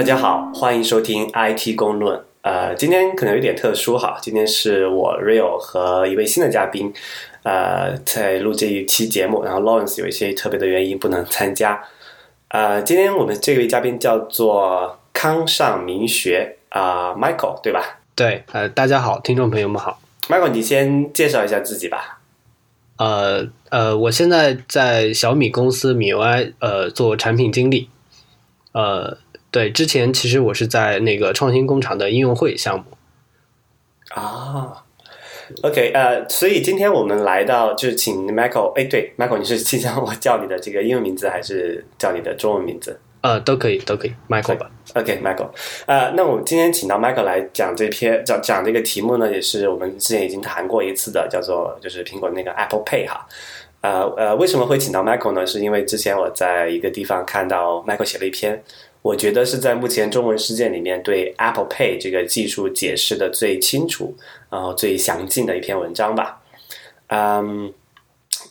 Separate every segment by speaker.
Speaker 1: 大家好，欢迎收听 IT 公论。呃，今天可能有点特殊哈，今天是我 Real 和一位新的嘉宾，呃，在录这一期节目，然后 Lawrence 有一些特别的原因不能参加。呃，今天我们这位嘉宾叫做康尚明学啊，Michael 对吧？
Speaker 2: 对，呃，大家好，听众朋友们好。
Speaker 1: Michael，你先介绍一下自己吧。
Speaker 2: 呃呃，我现在在小米公司米 UI 呃做产品经理。呃，对，之前其实我是在那个创新工厂的应用会项目。
Speaker 1: 啊，OK，呃，所以今天我们来到就是请 Michael，哎，对，Michael，你是倾向我叫你的这个英文名字，还是叫你的中文名字
Speaker 2: 呃，都可以，都可以，Michael 吧。
Speaker 1: ？OK，Michael，、呃，那我们今天请到 Michael 来讲这篇讲讲这个题目呢，也是我们之前已经谈过一次的，叫做就是苹果那个 Apple Pay 哈。呃呃，为什么会请到 Michael 呢？是因为之前我在一个地方看到 Michael 写了一篇，我觉得是在目前中文世界里面对 Apple Pay 这个技术解释的最清楚，然后最详尽的一篇文章吧。嗯，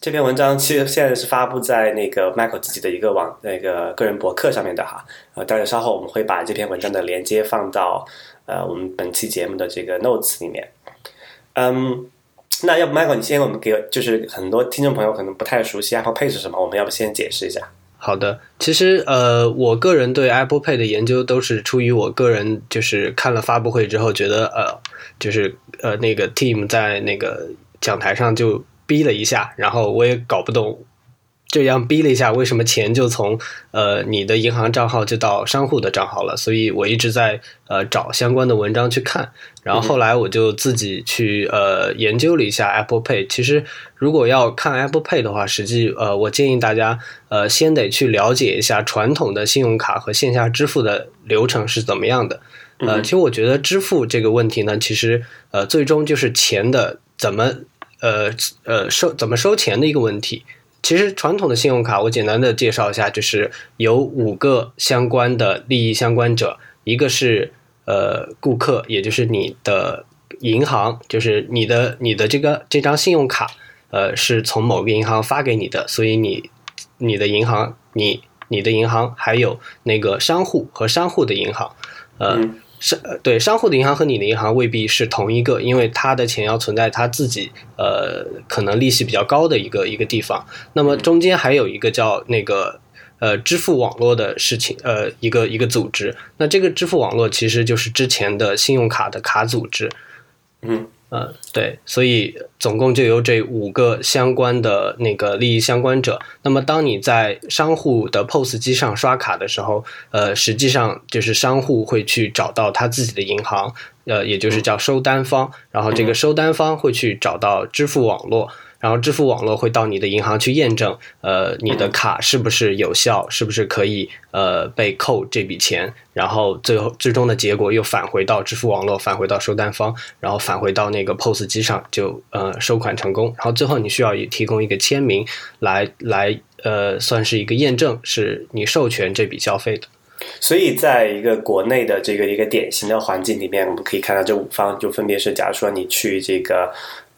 Speaker 1: 这篇文章其实现在是发布在那个 Michael 自己的一个网那个个人博客上面的哈。呃，但是稍后我们会把这篇文章的连接放到呃我们本期节目的这个 notes 里面。嗯，那要不 Michael 你先给我们给就是很多听众朋友可能不太熟悉 Apple Pay 是什么，我们要不先解释一下？
Speaker 2: 好的，其实呃，我个人对 Apple Pay 的研究都是出于我个人，就是看了发布会之后，觉得呃，就是呃那个 team 在那个讲台上就逼了一下，然后我也搞不懂，这样逼了一下，为什么钱就从呃你的银行账号就到商户的账号了？所以我一直在呃找相关的文章去看，然后后来我就自己去呃研究了一下 Apple Pay。其实如果要看 Apple Pay 的话，实际呃我建议大家呃先得去了解一下传统的信用卡和线下支付的流程是怎么样的。呃，其实我觉得支付这个问题呢，其实呃最终就是钱的怎么呃呃收怎么收钱的一个问题。其实传统的信用卡，我简单的介绍一下，就是有五个相关的利益相关者，一个是呃顾客，也就是你的银行，就是你的你的这个这张信用卡，呃是从某个银行发给你的，所以你你的银行你你的银行还有那个商户和商户的银行，呃。商呃对商户的银行和你的银行未必是同一个，因为他的钱要存在他自己呃可能利息比较高的一个一个地方。那么中间还有一个叫那个呃支付网络的事情，呃一个一个组织。那这个支付网络其实就是之前的信用卡的卡组织。
Speaker 1: 嗯
Speaker 2: 呃，对，所以总共就有这五个相关的那个利益相关者。那么，当你在商户的 POS 机上刷卡的时候，呃，实际上就是商户会去找到他自己的银行，呃，也就是叫收单方，然后这个收单方会去找到支付网络。然后支付网络会到你的银行去验证，呃，你的卡是不是有效，是不是可以呃被扣这笔钱，然后最后最终的结果又返回到支付网络，返回到收单方，然后返回到那个 POS 机上就呃收款成功。然后最后你需要提供一个签名来来呃算是一个验证，是你授权这笔消费的。
Speaker 1: 所以，在一个国内的这个一个典型的环境里面，我们可以看到这五方就分别是，假如说你去这个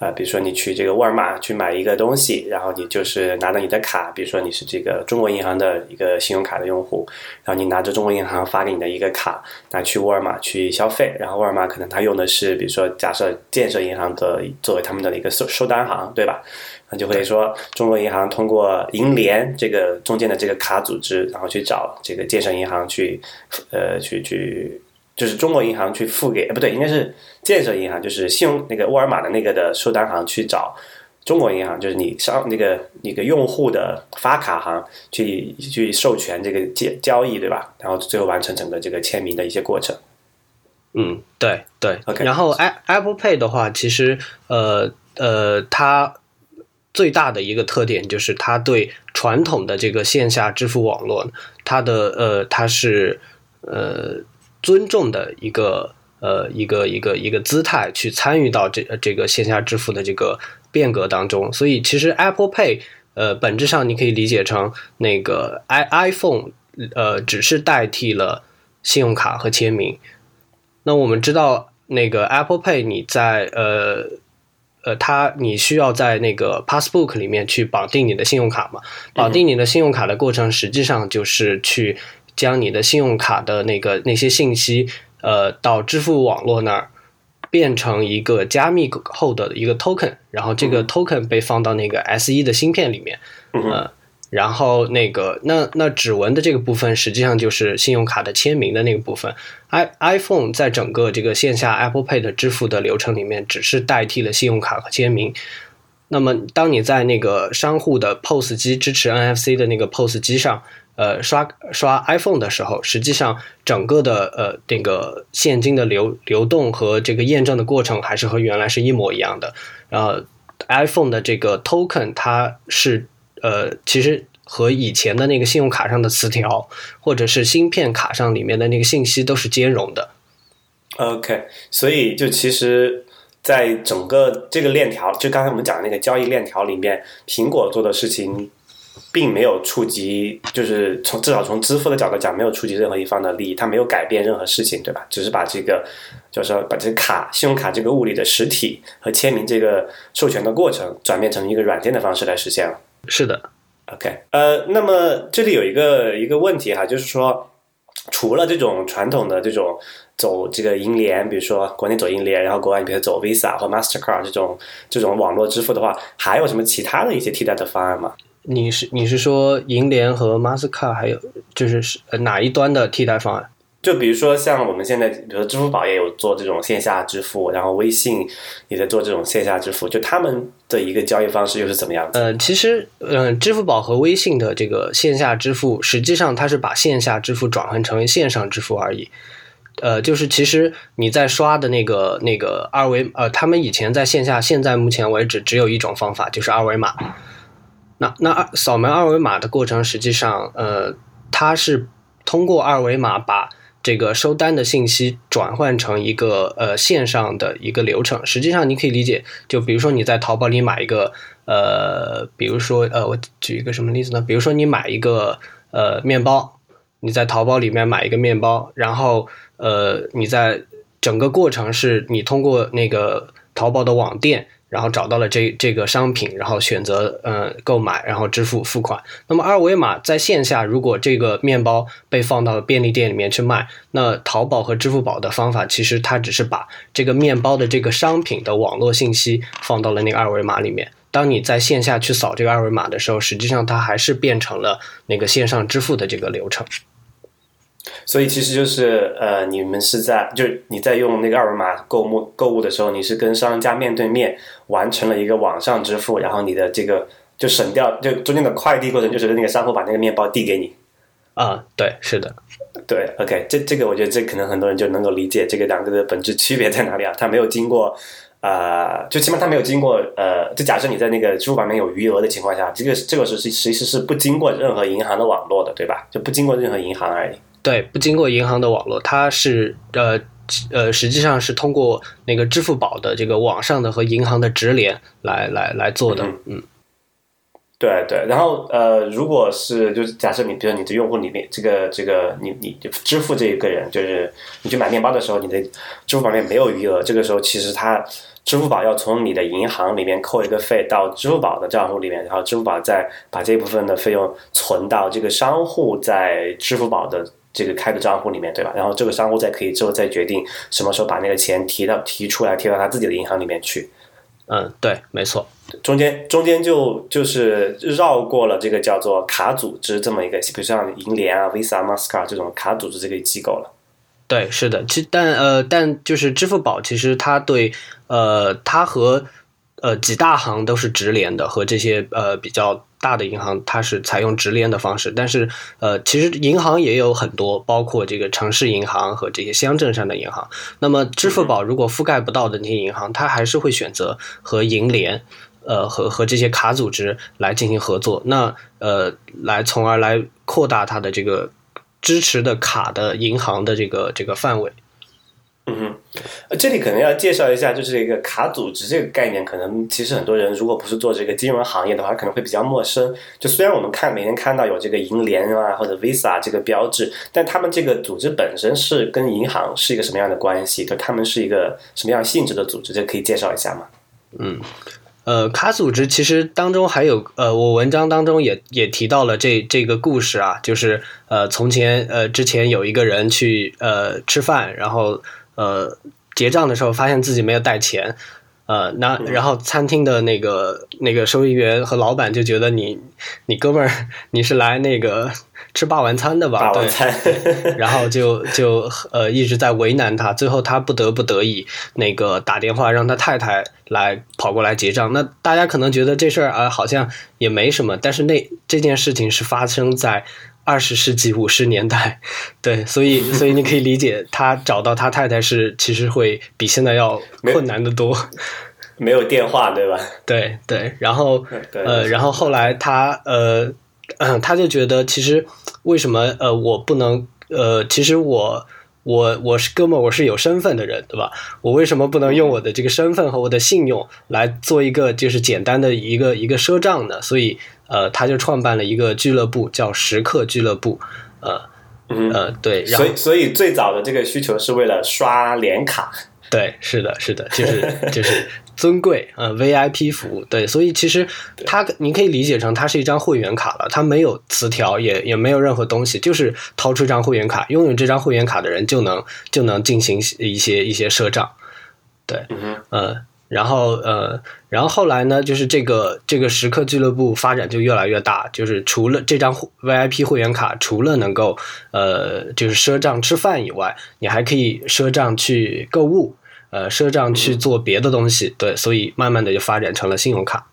Speaker 1: 呃，比如说你去这个沃尔玛去买一个东西，然后你就是拿着你的卡，比如说你是这个中国银行的一个信用卡的用户，然后你拿着中国银行发给你的一个卡，拿去沃尔玛去消费，然后沃尔玛可能他用的是，比如说假设建设银行的作为他们的一个收收单行，对吧？那就会说，中国银行通过银联这个中间的这个卡组织，然后去找这个建设银行去，呃，去去，就是中国银行去付给，呃不对，应该是建设银行，就是信用那个沃尔玛的那个的收单行去找中国银行，就是你商那个那个用户的发卡行去去授权这个交交易，对吧？然后最后完成整个这个签名的一些过程。
Speaker 2: 嗯，对对。
Speaker 1: OK
Speaker 2: 然后 Apple Pay 的话，其实呃呃，它最大的一个特点就是它对传统的这个线下支付网络，它的呃它是呃尊重的一个呃一个一个一个姿态去参与到这这个线下支付的这个变革当中。所以其实 Apple Pay 呃本质上你可以理解成那个 i iPhone 呃只是代替了信用卡和签名。那我们知道，那个 Apple Pay，你在呃呃，它你需要在那个 Passbook 里面去绑定你的信用卡嘛？绑定你的信用卡的过程，实际上就是去将你的信用卡的那个那些信息，呃，到支付网络那儿变成一个加密后的一个 token，然后这个 token 被放到那个 S 一的芯片里面，呃，然后那个那那指纹的这个部分实际上就是信用卡的签名的那个部分。i iPhone 在整个这个线下 Apple Pay 的支付的流程里面，只是代替了信用卡和签名。那么，当你在那个商户的 POS 机支持 NFC 的那个 POS 机上，呃，刷刷 iPhone 的时候，实际上整个的呃那个现金的流流动和这个验证的过程还是和原来是一模一样的。然后 iPhone 的这个 token 它是呃，其实和以前的那个信用卡上的词条或者是芯片卡上里面的那个信息都是兼容的。
Speaker 1: OK，所以就其实。在整个这个链条，就刚才我们讲的那个交易链条里面，苹果做的事情并没有触及，就是从至少从支付的角度讲，没有触及任何一方的利益，它没有改变任何事情，对吧？只是把这个，就是说把这个卡、信用卡这个物理的实体和签名这个授权的过程，转变成一个软件的方式来实现了。
Speaker 2: 是的
Speaker 1: ，OK，呃，那么这里有一个一个问题哈，就是说，除了这种传统的这种。走这个银联，比如说国内走银联，然后国外比如走 Visa 或 Mastercard 这种这种网络支付的话，还有什么其他的一些替代的方案吗？
Speaker 2: 你是你是说银联和 Mastercard 还有就是是哪一端的替代方案？
Speaker 1: 就比如说像我们现在，比如说支付宝也有做这种线下支付，然后微信也在做这种线下支付，就他们的一个交易方式又是怎么样？
Speaker 2: 呃，其实，嗯，支付宝和微信的这个线下支付，实际上它是把线下支付转换成为线上支付而已。呃，就是其实你在刷的那个那个二维，呃，他们以前在线下，现在目前为止只有一种方法，就是二维码。那那二扫描二维码的过程，实际上，呃，它是通过二维码把这个收单的信息转换成一个呃线上的一个流程。实际上，你可以理解，就比如说你在淘宝里买一个，呃，比如说呃，我举一个什么例子呢？比如说你买一个呃面包，你在淘宝里面买一个面包，然后呃，你在整个过程是你通过那个淘宝的网店，然后找到了这这个商品，然后选择呃购买，然后支付付款。那么二维码在线下，如果这个面包被放到便利店里面去卖，那淘宝和支付宝的方法其实它只是把这个面包的这个商品的网络信息放到了那个二维码里面。当你在线下去扫这个二维码的时候，实际上它还是变成了那个线上支付的这个流程。
Speaker 1: 所以其实就是呃，你们是在就是你在用那个二维码购物购物的时候，你是跟商家面对面完成了一个网上支付，然后你的这个就省掉就中间的快递过程，就是那个商户把那个面包递给你。
Speaker 2: 啊，对，是的，
Speaker 1: 对，OK，这这个我觉得这可能很多人就能够理解这个两个的本质区别在哪里啊？它没有经过呃，就起码它没有经过呃，就假设你在那个支付宝里面有余额的情况下，这个这个是是其实是不经过任何银行的网络的，对吧？就不经过任何银行而已。
Speaker 2: 对，不经过银行的网络，它是呃呃，实际上是通过那个支付宝的这个网上的和银行的直连来来来做的。嗯，
Speaker 1: 对对。然后呃，如果是就是假设你，比如你的用户里面这个这个你你支付这一个人，就是你去买面包的时候，你的支付宝里面没有余额，这个时候其实他支付宝要从你的银行里面扣一个费到支付宝的账户里面，然后支付宝再把这部分的费用存到这个商户在支付宝的。这个开的账户里面，对吧？然后这个商户再可以之后再决定什么时候把那个钱提到提出来，提到他自己的银行里面去。
Speaker 2: 嗯，对，没错。
Speaker 1: 中间中间就就是绕过了这个叫做卡组织这么一个，比如像银联啊、Visa、Master 这种卡组织这个机构了。
Speaker 2: 对，是的。其但呃，但就是支付宝，其实它对呃，它和呃几大行都是直连的，和这些呃比较。大的银行它是采用直连的方式，但是呃，其实银行也有很多，包括这个城市银行和这些乡镇上的银行。那么支付宝如果覆盖不到的那些银行，它还是会选择和银联，呃，和和这些卡组织来进行合作，那呃，来从而来扩大它的这个支持的卡的银行的这个这个范围。
Speaker 1: 嗯哼，呃，这里可能要介绍一下，就是一个卡组织这个概念，可能其实很多人如果不是做这个金融行业的话，可能会比较陌生。就虽然我们看每天看到有这个银联啊或者 Visa 这个标志，但他们这个组织本身是跟银行是一个什么样的关系？就他们是一个什么样性质的组织？这可以介绍一下吗？
Speaker 2: 嗯，呃，卡组织其实当中还有呃，我文章当中也也提到了这这个故事啊，就是呃，从前呃之前有一个人去呃吃饭，然后呃结账的时候发现自己没有带钱。呃，那然后餐厅的那个那个收银员和老板就觉得你你哥们儿你是来那个吃霸王餐的吧？
Speaker 1: 霸王餐，
Speaker 2: 然后就就呃一直在为难他，最后他不得不得已那个打电话让他太太来跑过来结账。那大家可能觉得这事儿啊好像也没什么，但是那这件事情是发生在。二十世纪五十年代，对，所以所以你可以理解，他找到他太太是其实会比现在要困难的多。
Speaker 1: 没有电话，对吧？
Speaker 2: 对对，然后呃，然后后来他呃，他就觉得其实为什么呃我不能呃，其实我我我是哥们，我是有身份的人，对吧？我为什么不能用我的这个身份和我的信用来做一个就是简单的一个一个赊账呢？所以。呃，他就创办了一个俱乐部，叫时刻俱乐部。呃，呃，对，
Speaker 1: 所以所以最早的这个需求是为了刷脸卡。
Speaker 2: 对，是的，是的，就是就是尊贵呃 VIP 服务。对，所以其实它你可以理解成它是一张会员卡了，它没有词条，也也没有任何东西，就是掏出一张会员卡，拥有这张会员卡的人就能就能进行一些一些赊账。对，
Speaker 1: 嗯
Speaker 2: 呃。然后呃，然后后来呢，就是这个这个时刻俱乐部发展就越来越大，就是除了这张 VIP 会员卡，除了能够呃就是赊账吃饭以外，你还可以赊账去购物，呃赊账去做别的东西，对，所以慢慢的就发展成了信用卡。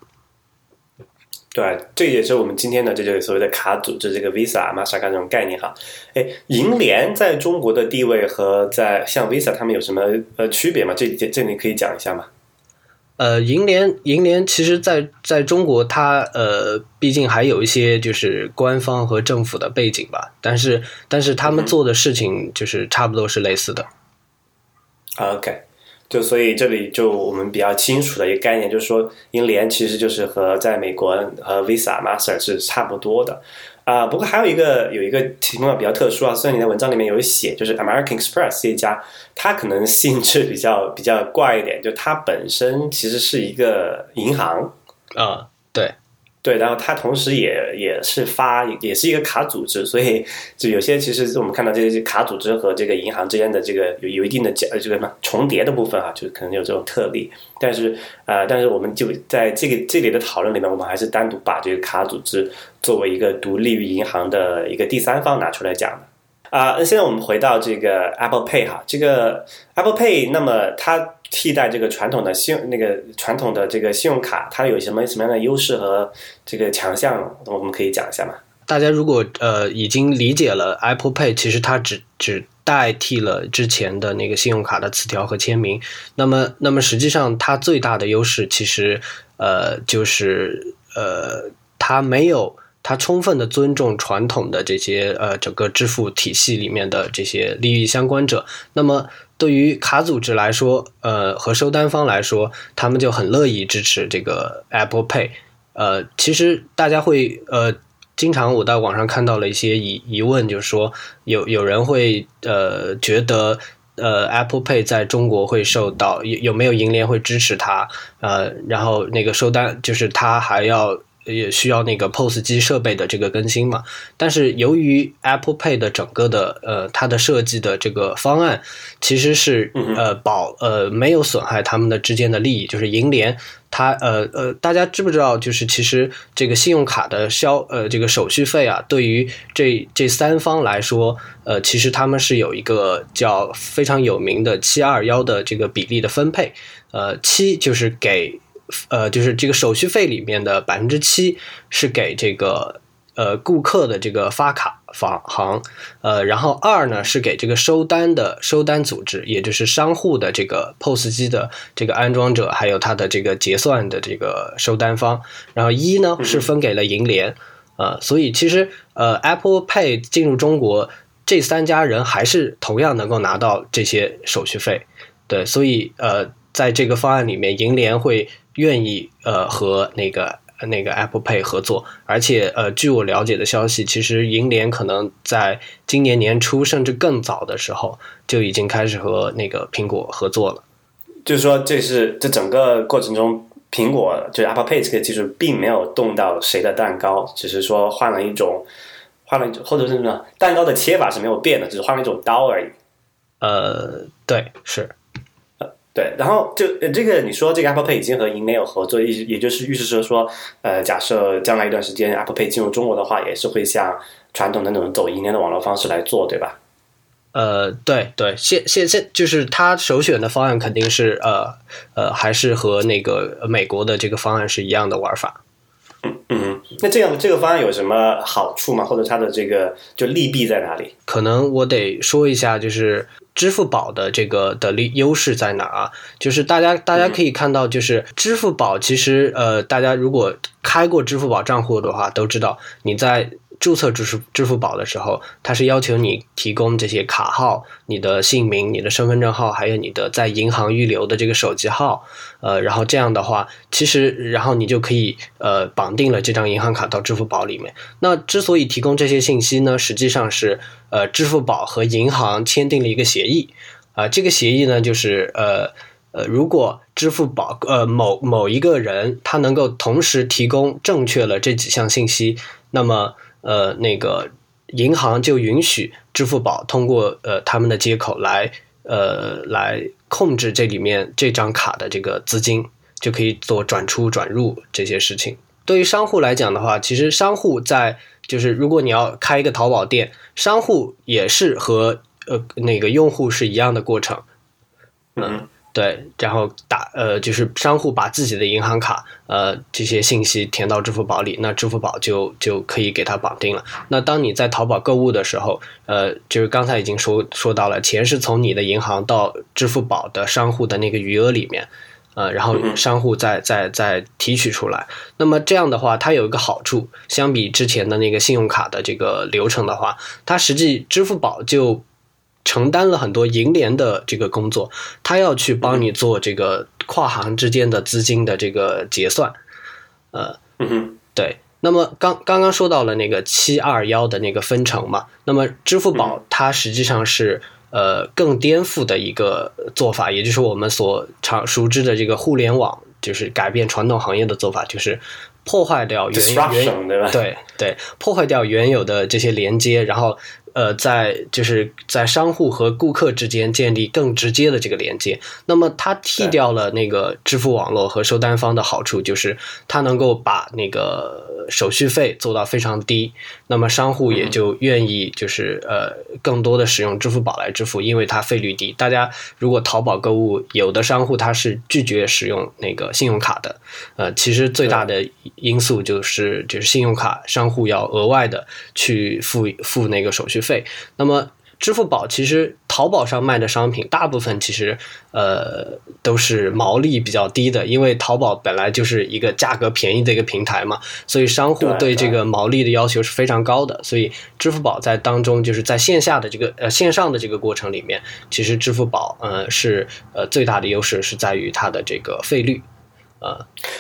Speaker 1: 对，这也是我们今天的这就是所谓的卡组织，这个 Visa、Mastercard 这种概念哈。哎，银联在中国的地位和在像 Visa 他们有什么呃区别吗？这这这你可以讲一下吗？
Speaker 2: 呃，银联银联其实，在在中国，它呃，毕竟还有一些就是官方和政府的背景吧。但是，但是他们做的事情就是差不多是类似的。
Speaker 1: OK，就所以这里就我们比较清楚的一个概念，就是说银联其实就是和在美国和 Visa、Master 是差不多的。啊，不过还有一个有一个情况比较特殊啊，虽然你在文章里面有写，就是 American Express 这一家，它可能性质比较比较怪一点，就它本身其实是一个银行
Speaker 2: 啊，对。
Speaker 1: 然后它同时也也是发，也是一个卡组织，所以就有些其实我们看到这些卡组织和这个银行之间的这个有有一定的交这个什么重叠的部分啊，就可能有这种特例。但是啊，但是我们就在这个这里的讨论里面，我们还是单独把这个卡组织作为一个独立于银行的一个第三方拿出来讲的。啊，那现在我们回到这个 Apple Pay 哈，这个 Apple Pay，那么它替代这个传统的信那个传统的这个信用卡，它有什么什么样的优势和这个强项？我们可以讲一下吗？
Speaker 2: 大家如果呃已经理解了 Apple Pay，其实它只只代替了之前的那个信用卡的词条和签名，那么那么实际上它最大的优势其实呃就是呃它没有。它充分的尊重传统的这些呃整个支付体系里面的这些利益相关者。那么对于卡组织来说，呃和收单方来说，他们就很乐意支持这个 Apple Pay。呃，其实大家会呃经常我在网上看到了一些疑疑问，就是说有有人会呃觉得呃 Apple Pay 在中国会受到有有没有银联会支持它？呃，然后那个收单就是他还要。也需要那个 POS 机设备的这个更新嘛？但是由于 Apple Pay 的整个的呃它的设计的这个方案其实是呃保呃没有损害他们的之间的利益，就是银联它呃呃大家知不知道？就是其实这个信用卡的消呃这个手续费啊，对于这这三方来说，呃其实他们是有一个叫非常有名的七二幺的这个比例的分配，呃七就是给。呃，就是这个手续费里面的百分之七是给这个呃顾客的这个发卡房行，呃，然后二呢是给这个收单的收单组织，也就是商户的这个 POS 机的这个安装者，还有他的这个结算的这个收单方，然后一呢是分给了银联，呃，所以其实呃 Apple Pay 进入中国，这三家人还是同样能够拿到这些手续费，对，所以呃在这个方案里面，银联会。愿意呃和那个那个 Apple Pay 合作，而且呃据我了解的消息，其实银联可能在今年年初甚至更早的时候就已经开始和那个苹果合作了。
Speaker 1: 就是说，这是这整个过程中苹果就是 Apple Pay 这个技术并没有动到谁的蛋糕，只是说换了一种换了一种，或者是什么蛋糕的切法是没有变的，只是换了一种刀而已。
Speaker 2: 呃，对，是。
Speaker 1: 对，然后就这个你说这个 Apple Pay 已经和 Email 合作，意也就是预示着说，呃，假设将来一段时间 Apple Pay 进入中国的话，也是会像传统的那种走银联的网络方式来做，对吧？
Speaker 2: 呃，对对，现现现就是他首选的方案肯定是呃呃，还是和那个美国的这个方案是一样的玩法。
Speaker 1: 嗯嗯，那这样这个方案有什么好处吗？或者它的这个就利弊在哪里？
Speaker 2: 可能我得说一下，就是支付宝的这个的利优势在哪啊？就是大家大家可以看到，就是支付宝其实呃，大家如果开过支付宝账户的话，都知道你在。注册支付支付宝的时候，它是要求你提供这些卡号、你的姓名、你的身份证号，还有你的在银行预留的这个手机号。呃，然后这样的话，其实然后你就可以呃绑定了这张银行卡到支付宝里面。那之所以提供这些信息呢，实际上是呃支付宝和银行签订了一个协议啊。这个协议呢，就是呃呃，如果支付宝呃某某一个人他能够同时提供正确了这几项信息，那么呃，那个银行就允许支付宝通过呃他们的接口来呃来控制这里面这张卡的这个资金，就可以做转出转入这些事情。对于商户来讲的话，其实商户在就是如果你要开一个淘宝店，商户也是和呃那个用户是一样的过程，
Speaker 1: 嗯。
Speaker 2: 对，然后打呃，就是商户把自己的银行卡呃这些信息填到支付宝里，那支付宝就就可以给它绑定了。那当你在淘宝购物的时候，呃，就是刚才已经说说到了，钱是从你的银行到支付宝的商户的那个余额里面，呃，然后商户再再再提取出来。那么这样的话，它有一个好处，相比之前的那个信用卡的这个流程的话，它实际支付宝就。承担了很多银联的这个工作，他要去帮你做这个跨行之间的资金的这个结算，呃，对。那么刚刚刚说到了那个七二幺的那个分成嘛，那么支付宝它实际上是呃更颠覆的一个做法，也就是我们所常熟知的这个互联网，就是改变传统行业的做法，就是破坏掉原原对对破坏掉原有的这些连接，然后。呃，在就是在商户和顾客之间建立更直接的这个连接。那么，它替掉了那个支付网络和收单方的好处，就是它能够把那个手续费做到非常低。那么，商户也就愿意就是呃更多的使用支付宝来支付，因为它费率低。大家如果淘宝购物，有的商户他是拒绝使用那个信用卡的。呃，其实最大的因素就是就是信用卡商户要额外的去付付那个手续费。费，那么支付宝其实淘宝上卖的商品大部分其实呃都是毛利比较低的，因为淘宝本来就是一个价格便宜的一个平台嘛，所以商户对这个毛利的要求是非常高的。所以支付宝在当中就是在线下的这个呃线上的这个过程里面，其实支付宝呃是呃最大的优势是在于它的这个费率。啊，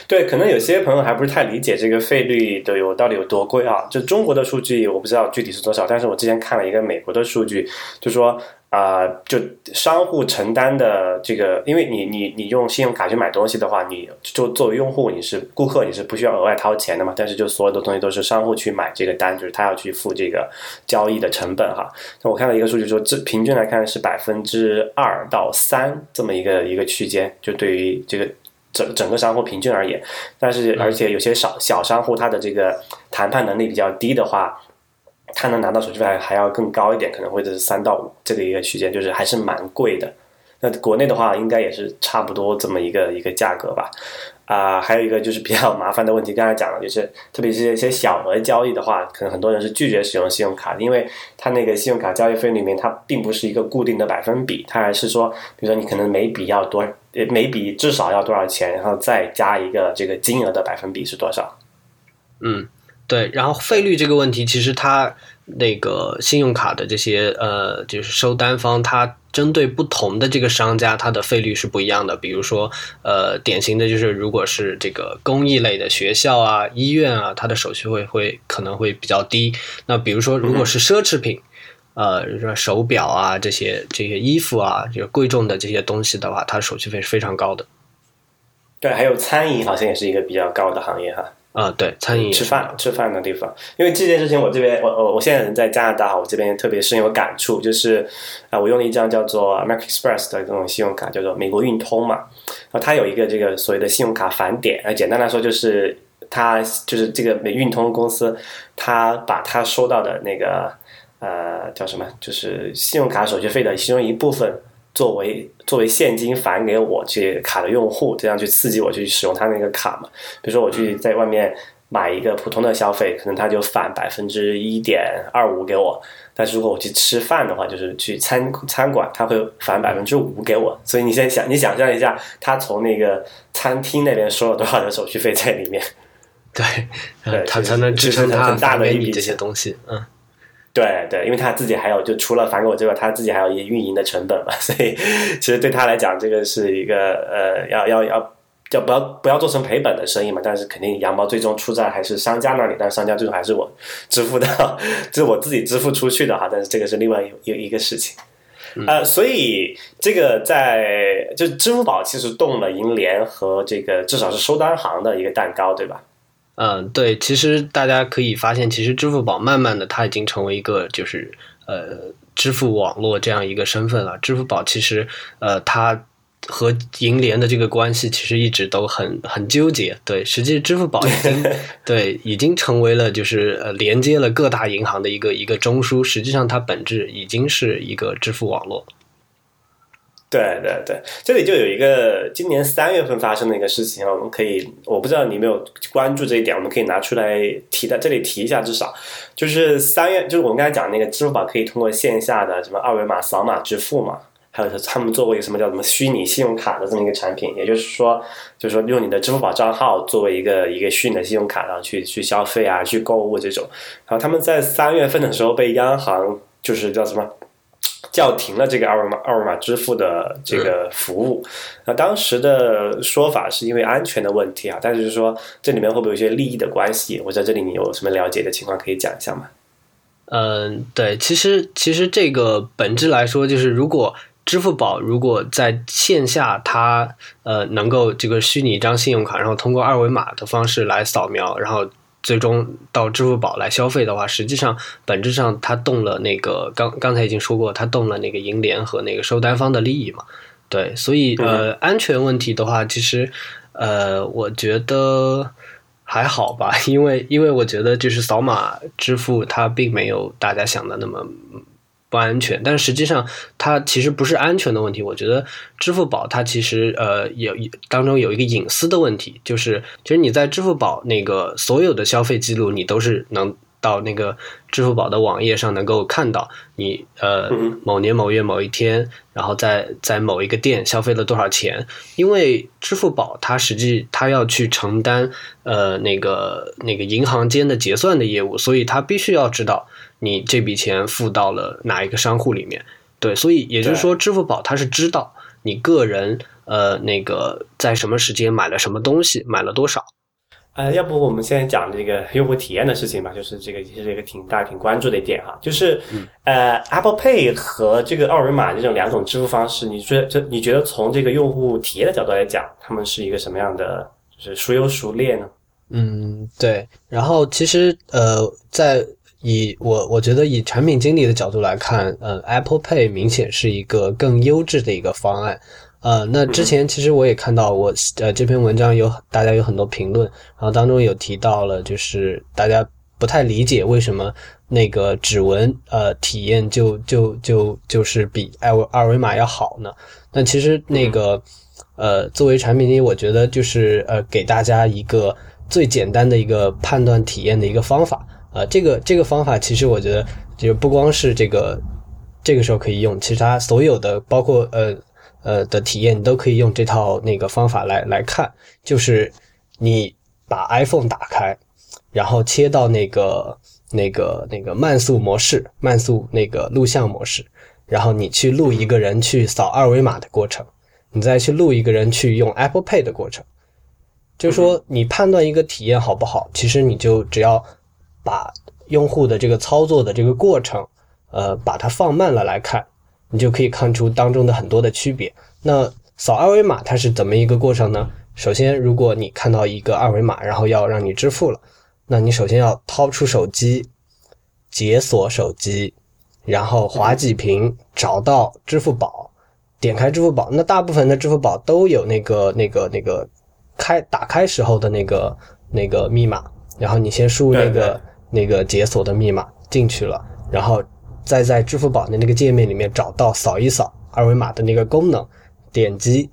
Speaker 1: 对，可能有些朋友还不是太理解这个费率的有到底有多贵啊。就中国的数据我不知道具体是多少，但是我之前看了一个美国的数据，就说啊，就商户承担的这个，因为你你你用信用卡去买东西的话，你就作为用户你是顾客，你是不需要额外掏钱的嘛。但是就所有的东西都是商户去买这个单，就是他要去付这个交易的成本哈。那我看到一个数据说，这平均来看是百分之二到三这么一个一个区间，就对于这个。整整个商户平均而言，但是而且有些小小商户他的这个谈判能力比较低的话，他能拿到手续费还要更高一点，可能会是三到五这个一个区间，就是还是蛮贵的。那国内的话，应该也是差不多这么一个一个价格吧。啊，还有一个就是比较麻烦的问题，刚才讲了，就是特别是一些小额交易的话，可能很多人是拒绝使用信用卡，因为它那个信用卡交易费里面它并不是一个固定的百分比，它还是说，比如说你可能每笔要多，每笔至少要多少钱，然后再加一个这个金额的百分比是多少。
Speaker 2: 嗯，对，然后费率这个问题，其实它那个信用卡的这些呃，就是收单方它。针对不同的这个商家，它的费率是不一样的。比如说，呃，典型的就是，如果是这个公益类的学校啊、医院啊，它的手续费会可能会比较低。那比如说，如果是奢侈品，呃，说手表啊这些这些衣服啊，就是贵重的这些东西的话，它手续费是非常高的。
Speaker 1: 对，还有餐饮好像也是一个比较高的行业哈。
Speaker 2: 啊，对，餐饮
Speaker 1: 吃饭吃饭的地方，因为这件事情我这边我我我现在人在加拿大，我这边特别深有感触，就是啊，我用了一张叫做 American Express 的这种信用卡，叫做美国运通嘛，然后它有一个这个所谓的信用卡返点，啊，简单来说就是它就是这个美运通公司，它把它收到的那个呃叫什么，就是信用卡手续费的其中一部分。作为作为现金返给我去卡的用户，这样去刺激我去使用他那个卡嘛？比如说我去在外面买一个普通的消费，可能他就返百分之一点二五给我。但是如果我去吃饭的话，就是去餐餐馆，他会返百分之五给我。所以你先想，你想象一下，他从那个餐厅那边收了多少的手续费在里面？
Speaker 2: 对，对他才能支撑他
Speaker 1: 很大的一
Speaker 2: 笔这些东西，嗯。
Speaker 1: 对对，因为他自己还有，就除了返给我之外，他自己还有一些运营的成本嘛，所以其实对他来讲，这个是一个呃，要要要要不要不要做成赔本的生意嘛？但是肯定羊毛最终出在还是商家那里，但是商家最终还是我支付的，这是我自己支付出去的哈。但是这个是另外有有一个事情，呃，所以这个在就支付宝其实动了银联和这个至少是收单行的一个蛋糕，对吧？
Speaker 2: 嗯，对，其实大家可以发现，其实支付宝慢慢的，它已经成为一个就是呃支付网络这样一个身份了。支付宝其实呃，它和银联的这个关系其实一直都很很纠结。对，实际支付宝已经 对已经成为了就是呃连接了各大银行的一个一个中枢。实际上，它本质已经是一个支付网络。
Speaker 1: 对对对，这里就有一个今年三月份发生的一个事情啊，我们可以，我不知道你有没有关注这一点，我们可以拿出来提在这里提一下，至少就是三月，就是我们刚才讲那个支付宝可以通过线下的什么二维码扫码支付嘛，还有他们做过一个什么叫什么虚拟信用卡的这么一个产品，也就是说，就是说用你的支付宝账号作为一个一个虚拟的信用卡，然后去去消费啊，去购物这种，然后他们在三月份的时候被央行就是叫什么？叫停了这个二维码二维码支付的这个服务，那当时的说法是因为安全的问题啊，但是说这里面会不会有一些利益的关系？我在这里你有什么了解的情况可以讲一下吗？
Speaker 2: 嗯，对，其实其实这个本质来说，就是如果支付宝如果在线下它呃能够这个虚拟一张信用卡，然后通过二维码的方式来扫描，然后。最终到支付宝来消费的话，实际上本质上它动了那个刚刚才已经说过，它动了那个银联和那个收单方的利益嘛。对，所以呃，安全问题的话，其实呃，我觉得还好吧，因为因为我觉得就是扫码支付它并没有大家想的那么。不安全，但是实际上它其实不是安全的问题。我觉得支付宝它其实呃有当中有一个隐私的问题，就是其实你在支付宝那个所有的消费记录，你都是能到那个支付宝的网页上能够看到你呃某年某月某一天，然后在在某一个店消费了多少钱。因为支付宝它实际它要去承担呃那个那个银行间的结算的业务，所以它必须要知道。你这笔钱付到了哪一个商户里面？对，所以也就是说，支付宝它是知道你个人呃那个在什么时间买了什么东西，买了多少。
Speaker 1: 呃，要不我们现在讲这个用户体验的事情吧，就是这个也是一个挺大家挺关注的一点哈，就是呃，Apple Pay 和这个二维码这种两种支付方式，你觉得这你觉得从这个用户体验的角度来讲，他们是一个什么样的，就是孰优孰劣呢？
Speaker 2: 嗯，对。然后其实呃，在以我我觉得以产品经理的角度来看，呃，Apple Pay 明显是一个更优质的一个方案。呃，那之前其实我也看到我呃这篇文章有大家有很多评论，然后当中有提到了，就是大家不太理解为什么那个指纹呃体验就就就就是比二维二维码要好呢？那其实那个呃作为产品经理，我觉得就是呃给大家一个最简单的一个判断体验的一个方法。呃，这个这个方法其实我觉得，就不光是这个这个时候可以用，其实它所有的包括呃呃的体验，你都可以用这套那个方法来来看。就是你把 iPhone 打开，然后切到那个那个那个慢速模式，慢速那个录像模式，然后你去录一个人去扫二维码的过程，你再去录一个人去用 Apple Pay 的过程。就是说，你判断一个体验好不好，其实你就只要。把用户的这个操作的这个过程，呃，把它放慢了来看，你就可以看出当中的很多的区别。那扫二维码它是怎么一个过程呢？首先，如果你看到一个二维码，然后要让你支付了，那你首先要掏出手机，解锁手机，然后滑几屏，找到支付宝，点开支付宝。那大部分的支付宝都有那个那个那个开打开时候的那个那个密码，然后你先输入那个那个解锁的密码进去了，然后再在支付宝的那个界面里面找到扫一扫二维码的那个功能，点击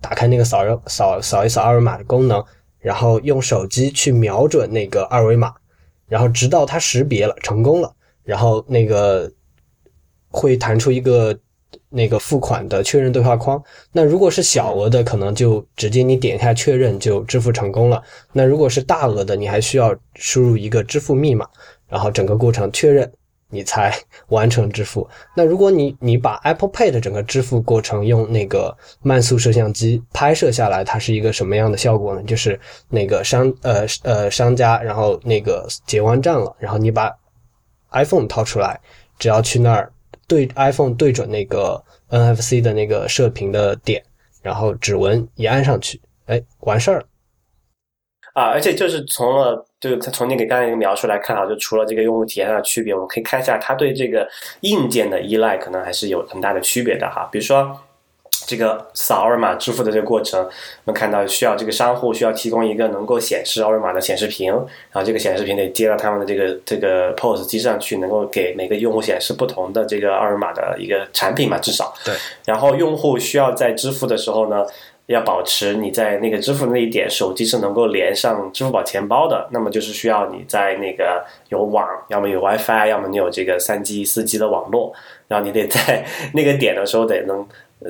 Speaker 2: 打开那个扫扫扫一扫二维码的功能，然后用手机去瞄准那个二维码，然后直到它识别了成功了，然后那个会弹出一个那个付款的确认对话框。那如果是小额的，可能就直接你点一下确认就支付成功了。那如果是大额的，你还需要输入一个支付密码，然后整个过程确认。你才完成支付。那如果你你把 Apple Pay 的整个支付过程用那个慢速摄像机拍摄下来，它是一个什么样的效果呢？就是那个商呃呃商家，然后那个结完账了，然后你把 iPhone 掏出来，只要去那儿对 iPhone 对准那个 NFC 的那个射频的点，然后指纹一按上去，哎，完事儿了。
Speaker 1: 啊，而且就是从了，就是从你给刚才那个描述来看啊，就除了这个用户体验上的区别，我们可以看一下它对这个硬件的依赖，可能还是有很大的区别的哈。比如说，这个扫二维码支付的这个过程，我们看到需要这个商户需要提供一个能够显示二维码的显示屏，然后这个显示屏得接到他们的这个这个 POS 机上去，能够给每个用户显示不同的这个二维码的一个产品嘛，至少
Speaker 2: 对。
Speaker 1: 然后用户需要在支付的时候呢。要保持你在那个支付那一点，手机是能够连上支付宝钱包的，那么就是需要你在那个有网，要么有 WiFi，要么你有这个三 G、四 G 的网络，然后你得在 那个点的时候得能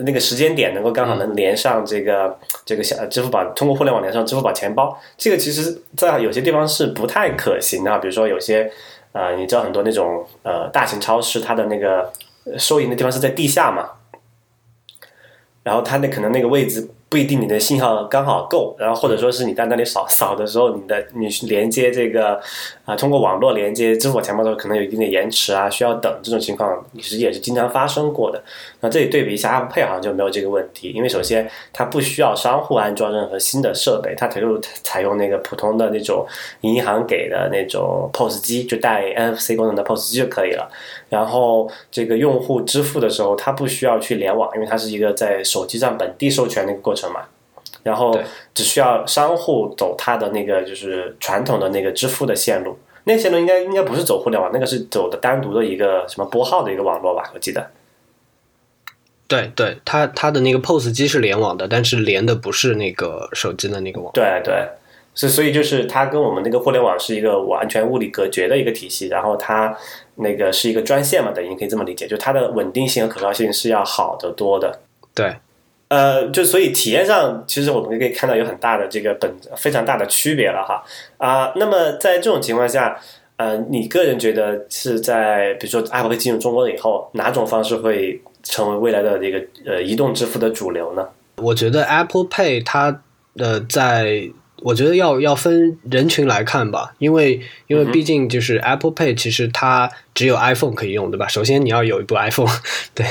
Speaker 1: 那个时间点能够刚好能连上这个这个小支付宝，通过互联网连上支付宝钱包。这个其实，在有些地方是不太可行的，比如说有些呃，你知道很多那种呃大型超市，它的那个收银的地方是在地下嘛，然后它那可能那个位置。不一定你的信号刚好够，然后或者说是你在那里扫扫的时候，你的你连接这个啊，通过网络连接支付宝钱包的时候，可能有一定的延迟啊，需要等这种情况，其实也是经常发生过的。那这里对比一下 App Pay 好像就没有这个问题，因为首先它不需要商户安装任何新的设备，它采用采用那个普通的那种银行给的那种 POS 机，就带 NFC 功能的 POS 机就可以了。然后这个用户支付的时候，它不需要去联网，因为它是一个在手机上本地授权的一个过程。嘛，然后只需要商户走他的那个就是传统的那个支付的线路，那线路应该应该不是走互联网，那个是走的单独的一个什么拨号的一个网络吧，我记得。
Speaker 2: 对对，它它的那个 POS 机是联网的，但是连的不是那个手机的那个网。
Speaker 1: 对对，所所以就是它跟我们那个互联网是一个完全物理隔绝的一个体系，然后它那个是一个专线嘛，等于可以这么理解，就它的稳定性和可靠性是要好得多的。
Speaker 2: 对。
Speaker 1: 呃，就所以体验上，其实我们可以看到有很大的这个本非常大的区别了哈啊。那么在这种情况下，呃，你个人觉得是在比如说 Apple 进入中国以后，哪种方式会成为未来的这个呃移动支付的主流呢？
Speaker 2: 我觉得 Apple Pay 它呃在。我觉得要要分人群来看吧，因为因为毕竟就是 Apple Pay，其实它只有 iPhone 可以用，对吧？首先你要有一部 iPhone，对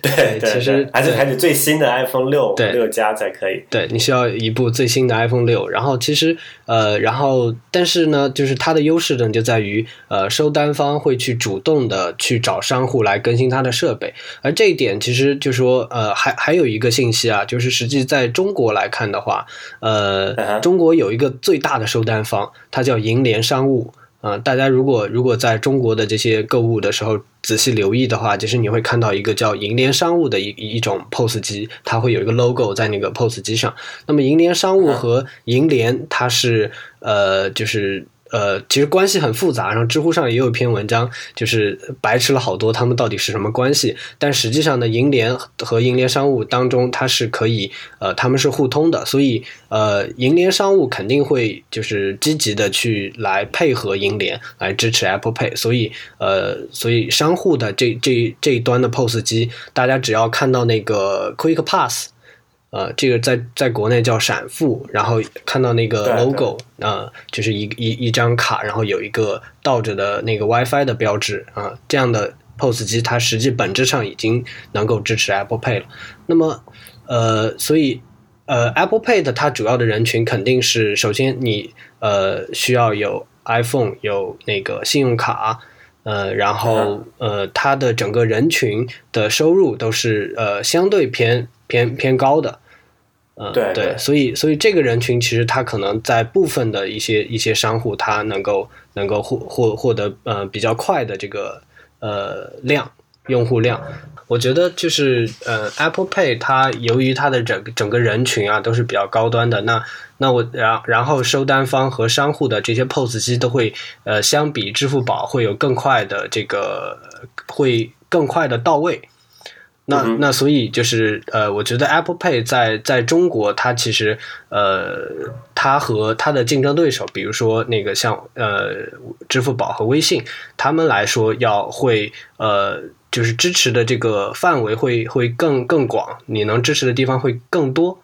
Speaker 1: 对，
Speaker 2: 其实
Speaker 1: 还是还是最新的 iPhone 六六加才可以。
Speaker 2: 对你需要一部最新的 iPhone 六，然后其实呃，然后但是呢，就是它的优势呢就在于呃，收单方会去主动的去找商户来更新它的设备，而这一点其实就说呃，还还有一个信息啊，就是实际在中国来看的话，呃，中国。有一个最大的收单方，它叫银联商务啊。大家如果如果在中国的这些购物的时候仔细留意的话，其实你会看到一个叫银联商务的一一种 POS 机，它会有一个 logo 在那个 POS 机上。那么银联商务和银联，它是呃就是。呃，其实关系很复杂，然后知乎上也有一篇文章，就是白痴了好多他们到底是什么关系。但实际上呢，银联和银联商务当中，它是可以，呃，他们是互通的，所以呃，银联商务肯定会就是积极的去来配合银联来支持 Apple Pay，所以呃，所以商户的这这这一端的 POS 机，大家只要看到那个 Quick Pass。呃，这个在在国内叫闪付，然后看到那个 logo 啊，就是一一一张卡，然后有一个倒着的那个 WiFi 的标志啊，这样的 POS 机，它实际本质上已经能够支持 Apple Pay 了。那么，呃，所以。呃，Apple Pay 的它主要的人群肯定是，首先你呃需要有 iPhone，有那个信用卡，呃，然后呃，它的整个人群的收入都是呃相对偏偏偏高的。嗯，
Speaker 1: 对
Speaker 2: 对，所以所以这个人群其实他可能在部分的一些一些商户，他能够能够获获获得呃比较快的这个呃量用户量。我觉得就是呃 Apple Pay 它由于它的整整个人群啊都是比较高端的，那那我然然后收单方和商户的这些 POS 机都会呃相比支付宝会有更快的这个会更快的到位。那那所以就是呃，我觉得 Apple Pay 在在中国，它其实呃，它和它的竞争对手，比如说那个像呃支付宝和微信，他们来说要会呃，就是支持的这个范围会会更更广，你能支持的地方会更多。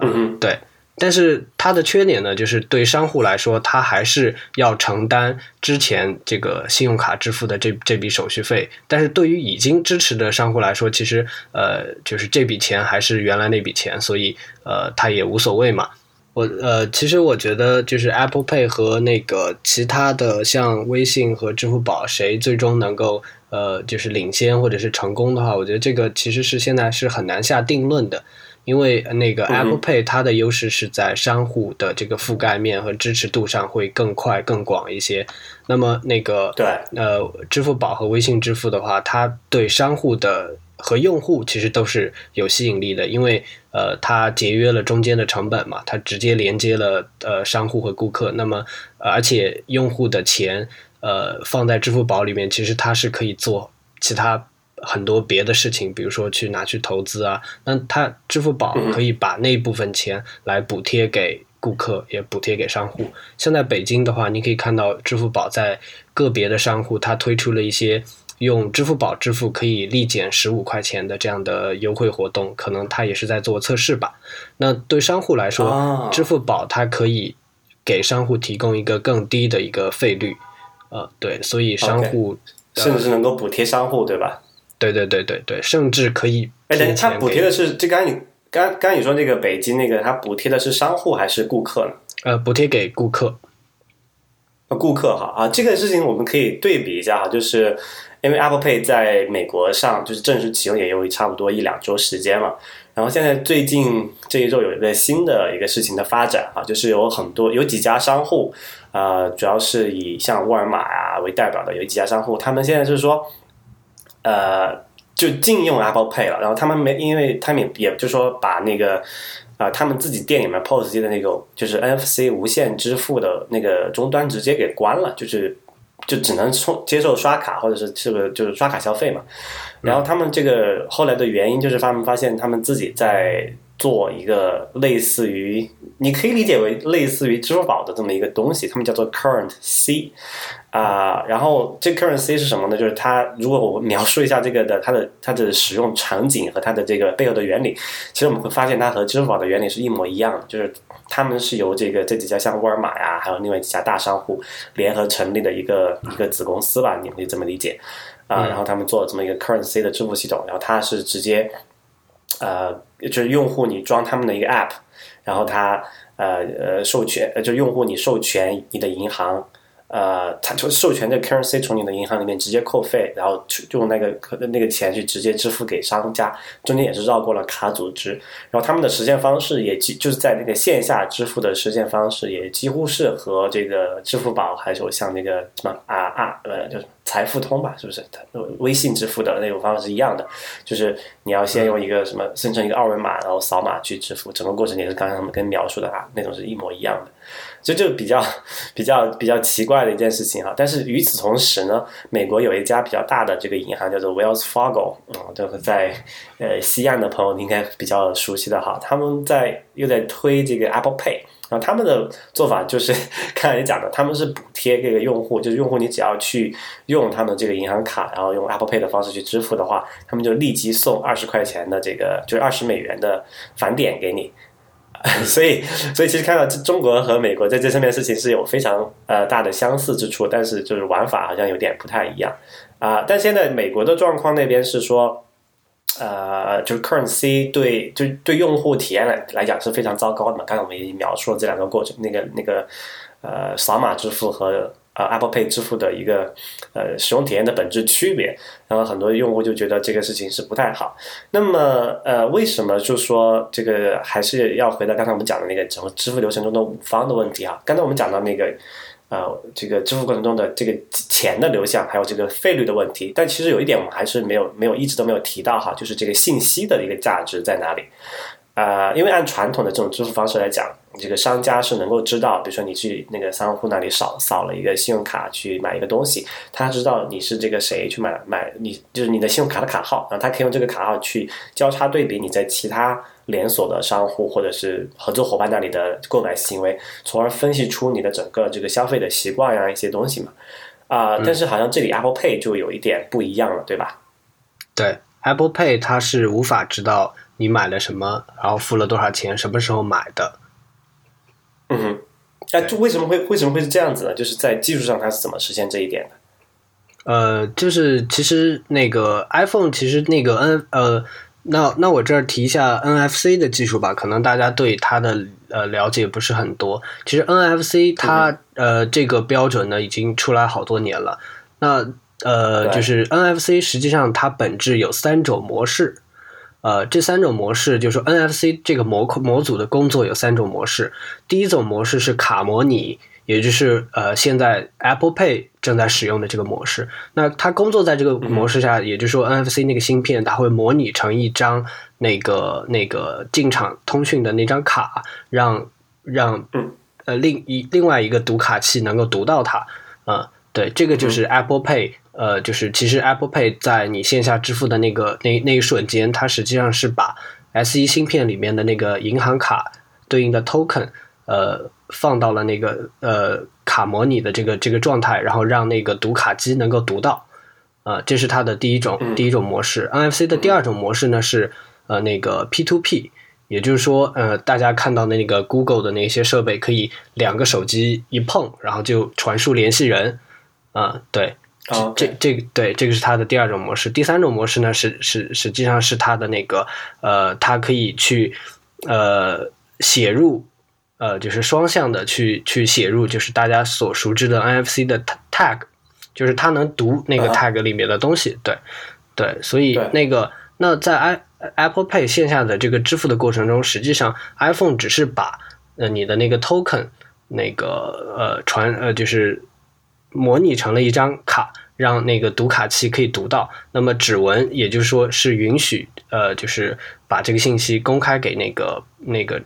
Speaker 1: 嗯嗯，
Speaker 2: 对。但是它的缺点呢，就是对商户来说，他还是要承担之前这个信用卡支付的这这笔手续费。但是对于已经支持的商户来说，其实呃，就是这笔钱还是原来那笔钱，所以呃，他也无所谓嘛。我呃，其实我觉得就是 Apple Pay 和那个其他的像微信和支付宝，谁最终能够呃，就是领先或者是成功的话，我觉得这个其实是现在是很难下定论的。因为那个 Apple Pay 它的优势是在商户的这个覆盖面和支持度上会更快更广一些。那么那个
Speaker 1: 对
Speaker 2: 呃，支付宝和微信支付的话，它对商户的和用户其实都是有吸引力的，因为呃，它节约了中间的成本嘛，它直接连接了呃商户和顾客。那么而且用户的钱呃放在支付宝里面，其实它是可以做其他。很多别的事情，比如说去拿去投资啊，那他支付宝可以把那部分钱来补贴给顾客，也补贴给商户。像在北京的话，你可以看到支付宝在个别的商户，它推出了一些用支付宝支付可以立减十五块钱的这样的优惠活动，可能它也是在做测试吧。那对商户来说，支付宝它可以给商户提供一个更低的一个费率，呃，对，所以商户
Speaker 1: 甚至是能够补贴商户，对吧？
Speaker 2: 对对对对对，甚至可以。
Speaker 1: 哎，等他补贴的是，这刚你刚刚你说那个北京那个，他补贴的是商户还是顾客呢？
Speaker 2: 呃，补贴给顾客。
Speaker 1: 顾客哈啊，这个事情我们可以对比一下哈，就是因为 Apple Pay 在美国上就是正式启用也有差不多一两周时间了，然后现在最近这一周有一个新的一个事情的发展啊，就是有很多有几家商户啊，主要是以像沃尔玛啊为代表的有几家商户，他们现在就是说。呃，就禁用 Apple Pay 了，然后他们没，因为他们也就是说把那个啊，他们自己店里面 POS 机的那个就是 NFC 无线支付的那个终端直接给关了，就是就只能充接受刷卡或者是这个就是刷卡消费嘛。然后他们这个后来的原因就是他们发现他们自己在做一个类似于，你可以理解为类似于支付宝的这么一个东西，他们叫做 Current C。啊，然后这 currency 是什么呢？就是它，如果我描述一下这个的它的它的使用场景和它的这个背后的原理，其实我们会发现它和支付宝的原理是一模一样的，就是他们是由这个这几家像沃尔玛呀，还有另外几家大商户联合成立的一个一个子公司吧，你们可以这么理解啊。然后他们做了这么一个 currency 的支付系统，然后它是直接呃，就是用户你装他们的一个 app，然后它呃呃授权，就用户你授权你的银行。呃，他就授权这 currency 从你的银行里面直接扣费，然后用那个那个钱去直接支付给商家，中间也是绕过了卡组织。然后他们的实现方式也就是在那个线下支付的实现方式也几乎是和这个支付宝还有像那个什么啊啊呃就是财付通吧，是不是？微信支付的那种方式是一样的，就是你要先用一个什么生成一个二维码，然后扫码去支付，整个过程也是刚才他们跟描述的啊那种是一模一样的。这就比较比较比较奇怪的一件事情哈，但是与此同时呢，美国有一家比较大的这个银行叫做 Wells Fargo，啊，这个在呃西岸的朋友应该比较熟悉的哈，他们在又在推这个 Apple Pay，然后他们的做法就是 刚才讲的，他们是补贴这个用户，就是用户你只要去用他们这个银行卡，然后用 Apple Pay 的方式去支付的话，他们就立即送二十块钱的这个就是二十美元的返点给你。所以，所以其实看到中国和美国在这上面事情是有非常呃大的相似之处，但是就是玩法好像有点不太一样啊。但现在美国的状况那边是说，呃，就是 Current C 对就对用户体验来来讲是非常糟糕的嘛。刚才我们已经描述了这两个过程，那个那个呃扫码支付和呃 Apple Pay 支付的一个呃使用体验的本质区别，然后很多用户就觉得这个事情是不太好。那么呃，为什么就说这个还是要回到刚才我们讲的那个整个支付流程中的五方的问题啊？刚才我们讲到那个。呃，这个支付过程中的这个钱的流向，还有这个费率的问题，但其实有一点我们还是没有没有一直都没有提到哈，就是这个信息的一个价值在哪里？啊，因为按传统的这种支付方式来讲，这个商家是能够知道，比如说你去那个商户那里扫扫了一个信用卡去买一个东西，他知道你是这个谁去买买，你就是你的信用卡的卡号，然后他可以用这个卡号去交叉对比你在其他。连锁的商户或者是合作伙伴那里的购买行为，从而分析出你的整个这个消费的习惯呀一些东西嘛，啊，但是好像这里 Apple Pay 就有一点不一样了，对吧？
Speaker 2: 对，Apple Pay 它是无法知道你买了什么，然后付了多少钱，什么时候买的。
Speaker 1: 嗯哼，那就为什么会为什么会是这样子呢？就是在技术上它是怎么实现这一点的？
Speaker 2: 呃，就是其实那个 iPhone 其实那个 N 呃。那那我这儿提一下 NFC 的技术吧，可能大家对它的呃了解不是很多。其实 NFC 它呃这个标准呢已经出来好多年了。那呃就是 NFC 实际上它本质有三种模式，呃这三种模式就是 NFC 这个模模组的工作有三种模式。第一种模式是卡模拟。也就是呃，现在 Apple Pay 正在使用的这个模式，那它工作在这个模式下，也就是说 NFC 那个芯片，它会模拟成一张那个那个进场通讯的那张卡，让让呃另一另外一个读卡器能够读到它。嗯，对，这个就是 Apple Pay，呃，就是其实 Apple Pay 在你线下支付的那个那那一瞬间，它实际上是把 S 一芯片里面的那个银行卡对应的 token，呃。放到了那个呃卡模拟的这个这个状态，然后让那个读卡机能够读到，呃，这是它的第一种第一种模式。NFC 的第二种模式呢是呃那个 P to P，也就是说呃大家看到的那个 Google 的那些设备可以两个手机一碰，然后就传输联系人，啊对，这这对这个是它的第二种模式。第三种模式呢是是实际上是它的那个呃它可以去呃写入。呃，就是双向的去去写入，就是大家所熟知的 NFC 的 tag，就是它能读那个 tag 里面的东西，对对，所以那个那在 i Apple Pay 线下的这个支付的过程中，实际上 iPhone 只是把呃你的那个 token 那个呃传呃就是模拟成了一张卡，让那个读卡器可以读到，那么指纹也就是说是允许呃就是把这个信息公开给那个那个。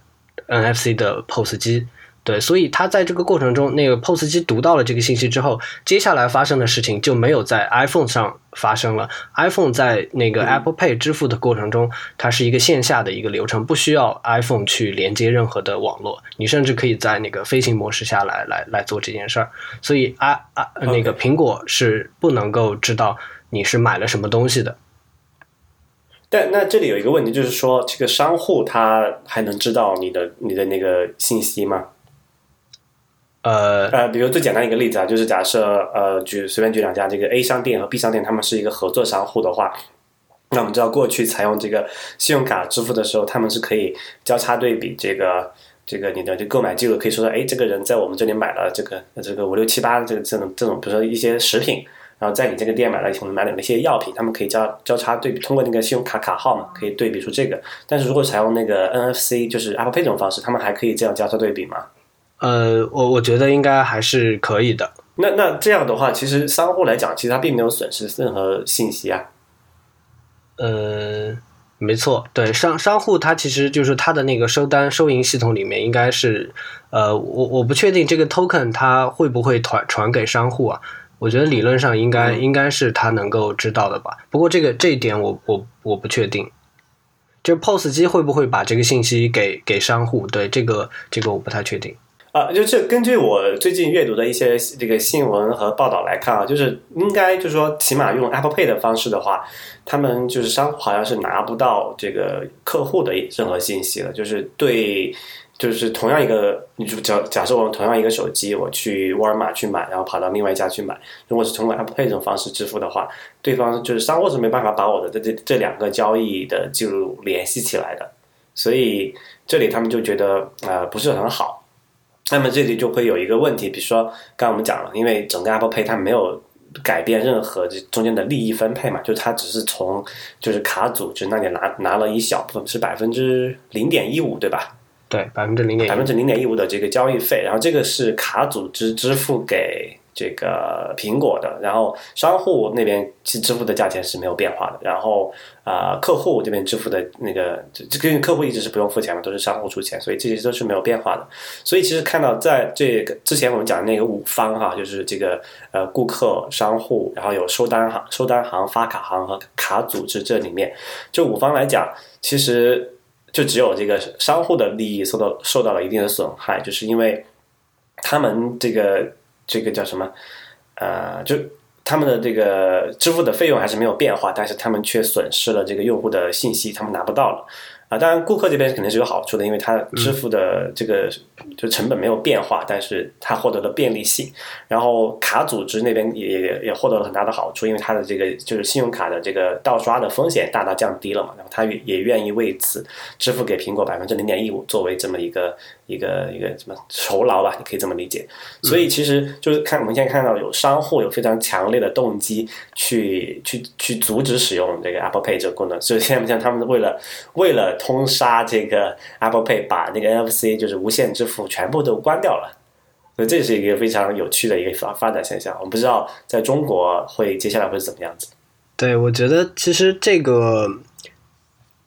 Speaker 2: NFC 的 POS 机，对，所以他在这个过程中，那个 POS 机读到了这个信息之后，接下来发生的事情就没有在 iPhone 上发生了。iPhone 在那个 Apple Pay 支付的过程中，它是一个线下的一个流程，不需要 iPhone 去连接任何的网络，你甚至可以在那个飞行模式下来来来做这件事儿。所以啊啊，那个苹果是不能够知道你是买了什么东西的。
Speaker 1: 但那这里有一个问题，就是说，这个商户他还能知道你的你的那个信息吗？
Speaker 2: 呃
Speaker 1: 呃，比如最简单一个例子啊，就是假设呃，举随便举两家，这个 A 商店和 B 商店，他们是一个合作商户的话，那我们知道过去采用这个信用卡支付的时候，他们是可以交叉对比这个这个你的这购买记录，可以说说，哎，这个人在我们这里买了这个这个五六七八这个这种这种，比如说一些食品。然后在你这个店买了可能买了一些药品，他们可以交交叉对，通过那个信用卡卡号嘛，可以对比出这个。但是如果采用那个 NFC，就是 Apple Pay 这种方式，他们还可以这样交叉对比吗？
Speaker 2: 呃，我我觉得应该还是可以的。
Speaker 1: 那那这样的话，其实商户来讲，其实他并没有损失任何信息啊。
Speaker 2: 呃，没错，对商商户他其实就是他的那个收单收银系统里面应该是，呃，我我不确定这个 token 它会不会传传给商户啊。我觉得理论上应该应该是他能够知道的吧，不过这个这一点我我我不确定，就 POS 机会不会把这个信息给给商户？对这个这个我不太确定
Speaker 1: 啊。就是根据我最近阅读的一些这个新闻和报道来看啊，就是应该就是说，起码用 Apple Pay 的方式的话，他们就是商好像是拿不到这个客户的任何信息了，就是对。就是同样一个，你就假假设我们同样一个手机，我去沃尔玛去买，然后跑到另外一家去买，如果是通过 Apple Pay 这种方式支付的话，对方就是商户是没办法把我的这这这两个交易的记录联系起来的，所以这里他们就觉得呃不是很好。那么这里就会有一个问题，比如说刚刚我们讲了，因为整个 Apple Pay 它没有。改变任何这中间的利益分配嘛？就它只是从就是卡组织那里拿拿了一小部分，是百分之零点一五，对吧？
Speaker 2: 对，百分之零点
Speaker 1: 百分之零点一五的这个交易费，然后这个是卡组织支付给。这个苹果的，然后商户那边其支付的价钱是没有变化的，然后啊客户这边支付的那个，这跟客户一直是不用付钱嘛，都是商户出钱，所以这些都是没有变化的。所以其实看到在这个之前我们讲那个五方哈，就是这个呃顾客、商户，然后有收单行、收单行、发卡行和卡组织这里面，就五方来讲，其实就只有这个商户的利益受到受到了一定的损害，就是因为他们这个。这个叫什么？呃，就他们的这个支付的费用还是没有变化，但是他们却损失了这个用户的信息，他们拿不到了。啊，当然，顾客这边肯定是有好处的，因为他支付的这个就成本没有变化，但是他获得了便利性。然后卡组织那边也也也获得了很大的好处，因为他的这个就是信用卡的这个盗刷的风险大大降低了嘛。然后他也愿意为此支付给苹果百分之零点一五，作为这么一个一个一个什么酬劳吧，你可以这么理解。所以其实就是看我们现在看到有商户有非常强烈的动机去去去阻止使用这个 Apple Pay 这个功能，所以现在像他们为了为了通杀这个 Apple Pay，把那个 NFC 就是无线支付全部都关掉了，所以这是一个非常有趣的一个发发展现象。我们不知道在中国会接下来会是怎么样子。
Speaker 2: 对，我觉得其实这个。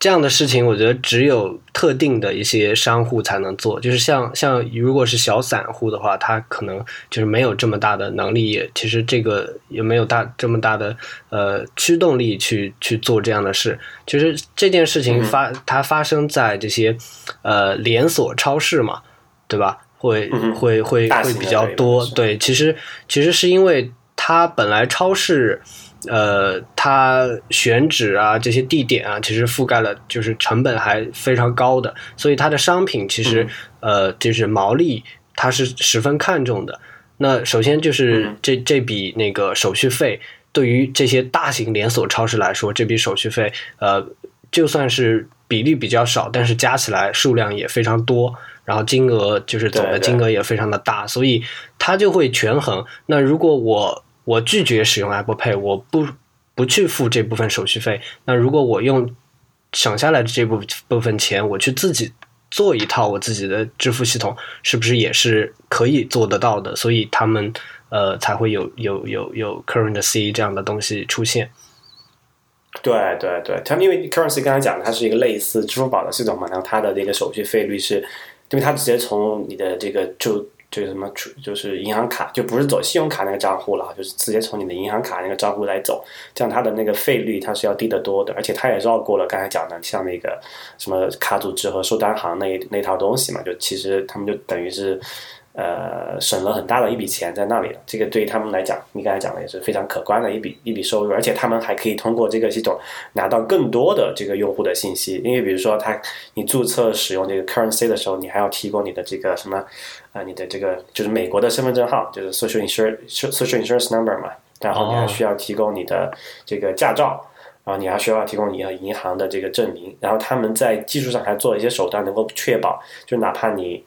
Speaker 2: 这样的事情，我觉得只有特定的一些商户才能做。就是像像如果是小散户的话，他可能就是没有这么大的能力，也其实这个也没有大这么大的呃驱动力去去做这样的事。其实这件事情发它发生在这些呃连锁超市嘛，对吧？会会会会比较多。对，其实其实是因为它本来超市。呃，它选址啊，这些地点啊，其实覆盖了，就是成本还非常高的，所以它的商品其实呃，就是毛利它是十分看重的。那首先就是这这笔那个手续费，对于这些大型连锁超市来说，这笔手续费呃，就算是比例比较少，但是加起来数量也非常多，然后金额就是总的金额也非常的大，所以它就会权衡。那如果我我拒绝使用 Apple Pay，我不不去付这部分手续费。那如果我用省下来的这部部分钱，我去自己做一套我自己的支付系统，是不是也是可以做得到的？所以他们呃才会有有有有 Current C 这样的东西出现。
Speaker 1: 对对对，他们因为 Currency 刚才讲的，它是一个类似支付宝的系统嘛，然后它的这个手续费率是，因为它直接从你的这个就。就是什么，就是银行卡就不是走信用卡那个账户了，就是直接从你的银行卡那个账户来走，这样它的那个费率它是要低得多的，而且它也绕过了刚才讲的像那个什么卡组织和收单行那那套东西嘛，就其实他们就等于是。呃，省了很大的一笔钱在那里了，这个对于他们来讲，你刚才讲的也是非常可观的一笔一笔收入，而且他们还可以通过这个系统拿到更多的这个用户的信息，因为比如说他你注册使用这个 currency 的时候，你还要提供你的这个什么啊，你的这个就是美国的身份证号，就是 social insurance social insurance number 嘛，然后你还需要提供你的这个驾照，然后你还需要提供你的银行的这个证明，然后他们在技术上还做了一些手段，能够确保，就哪怕你。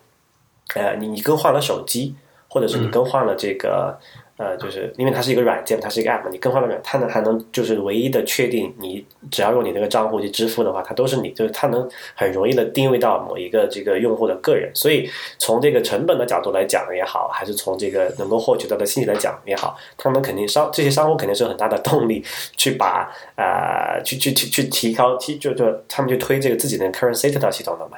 Speaker 1: 呃，你你更换了手机，或者是你更换了这个，呃，就是因为它是一个软件，它是一个 app，你更换了软，它能还能就是唯一的确定，你只要用你那个账户去支付的话，它都是你，就是它能很容易的定位到某一个这个用户的个人。所以从这个成本的角度来讲也好，还是从这个能够获取到的信息来讲也好，他们肯定商这些商户肯定是有很大的动力去把啊，去去去去提高提就就他们去推这个自己的 currency 这套系统的嘛。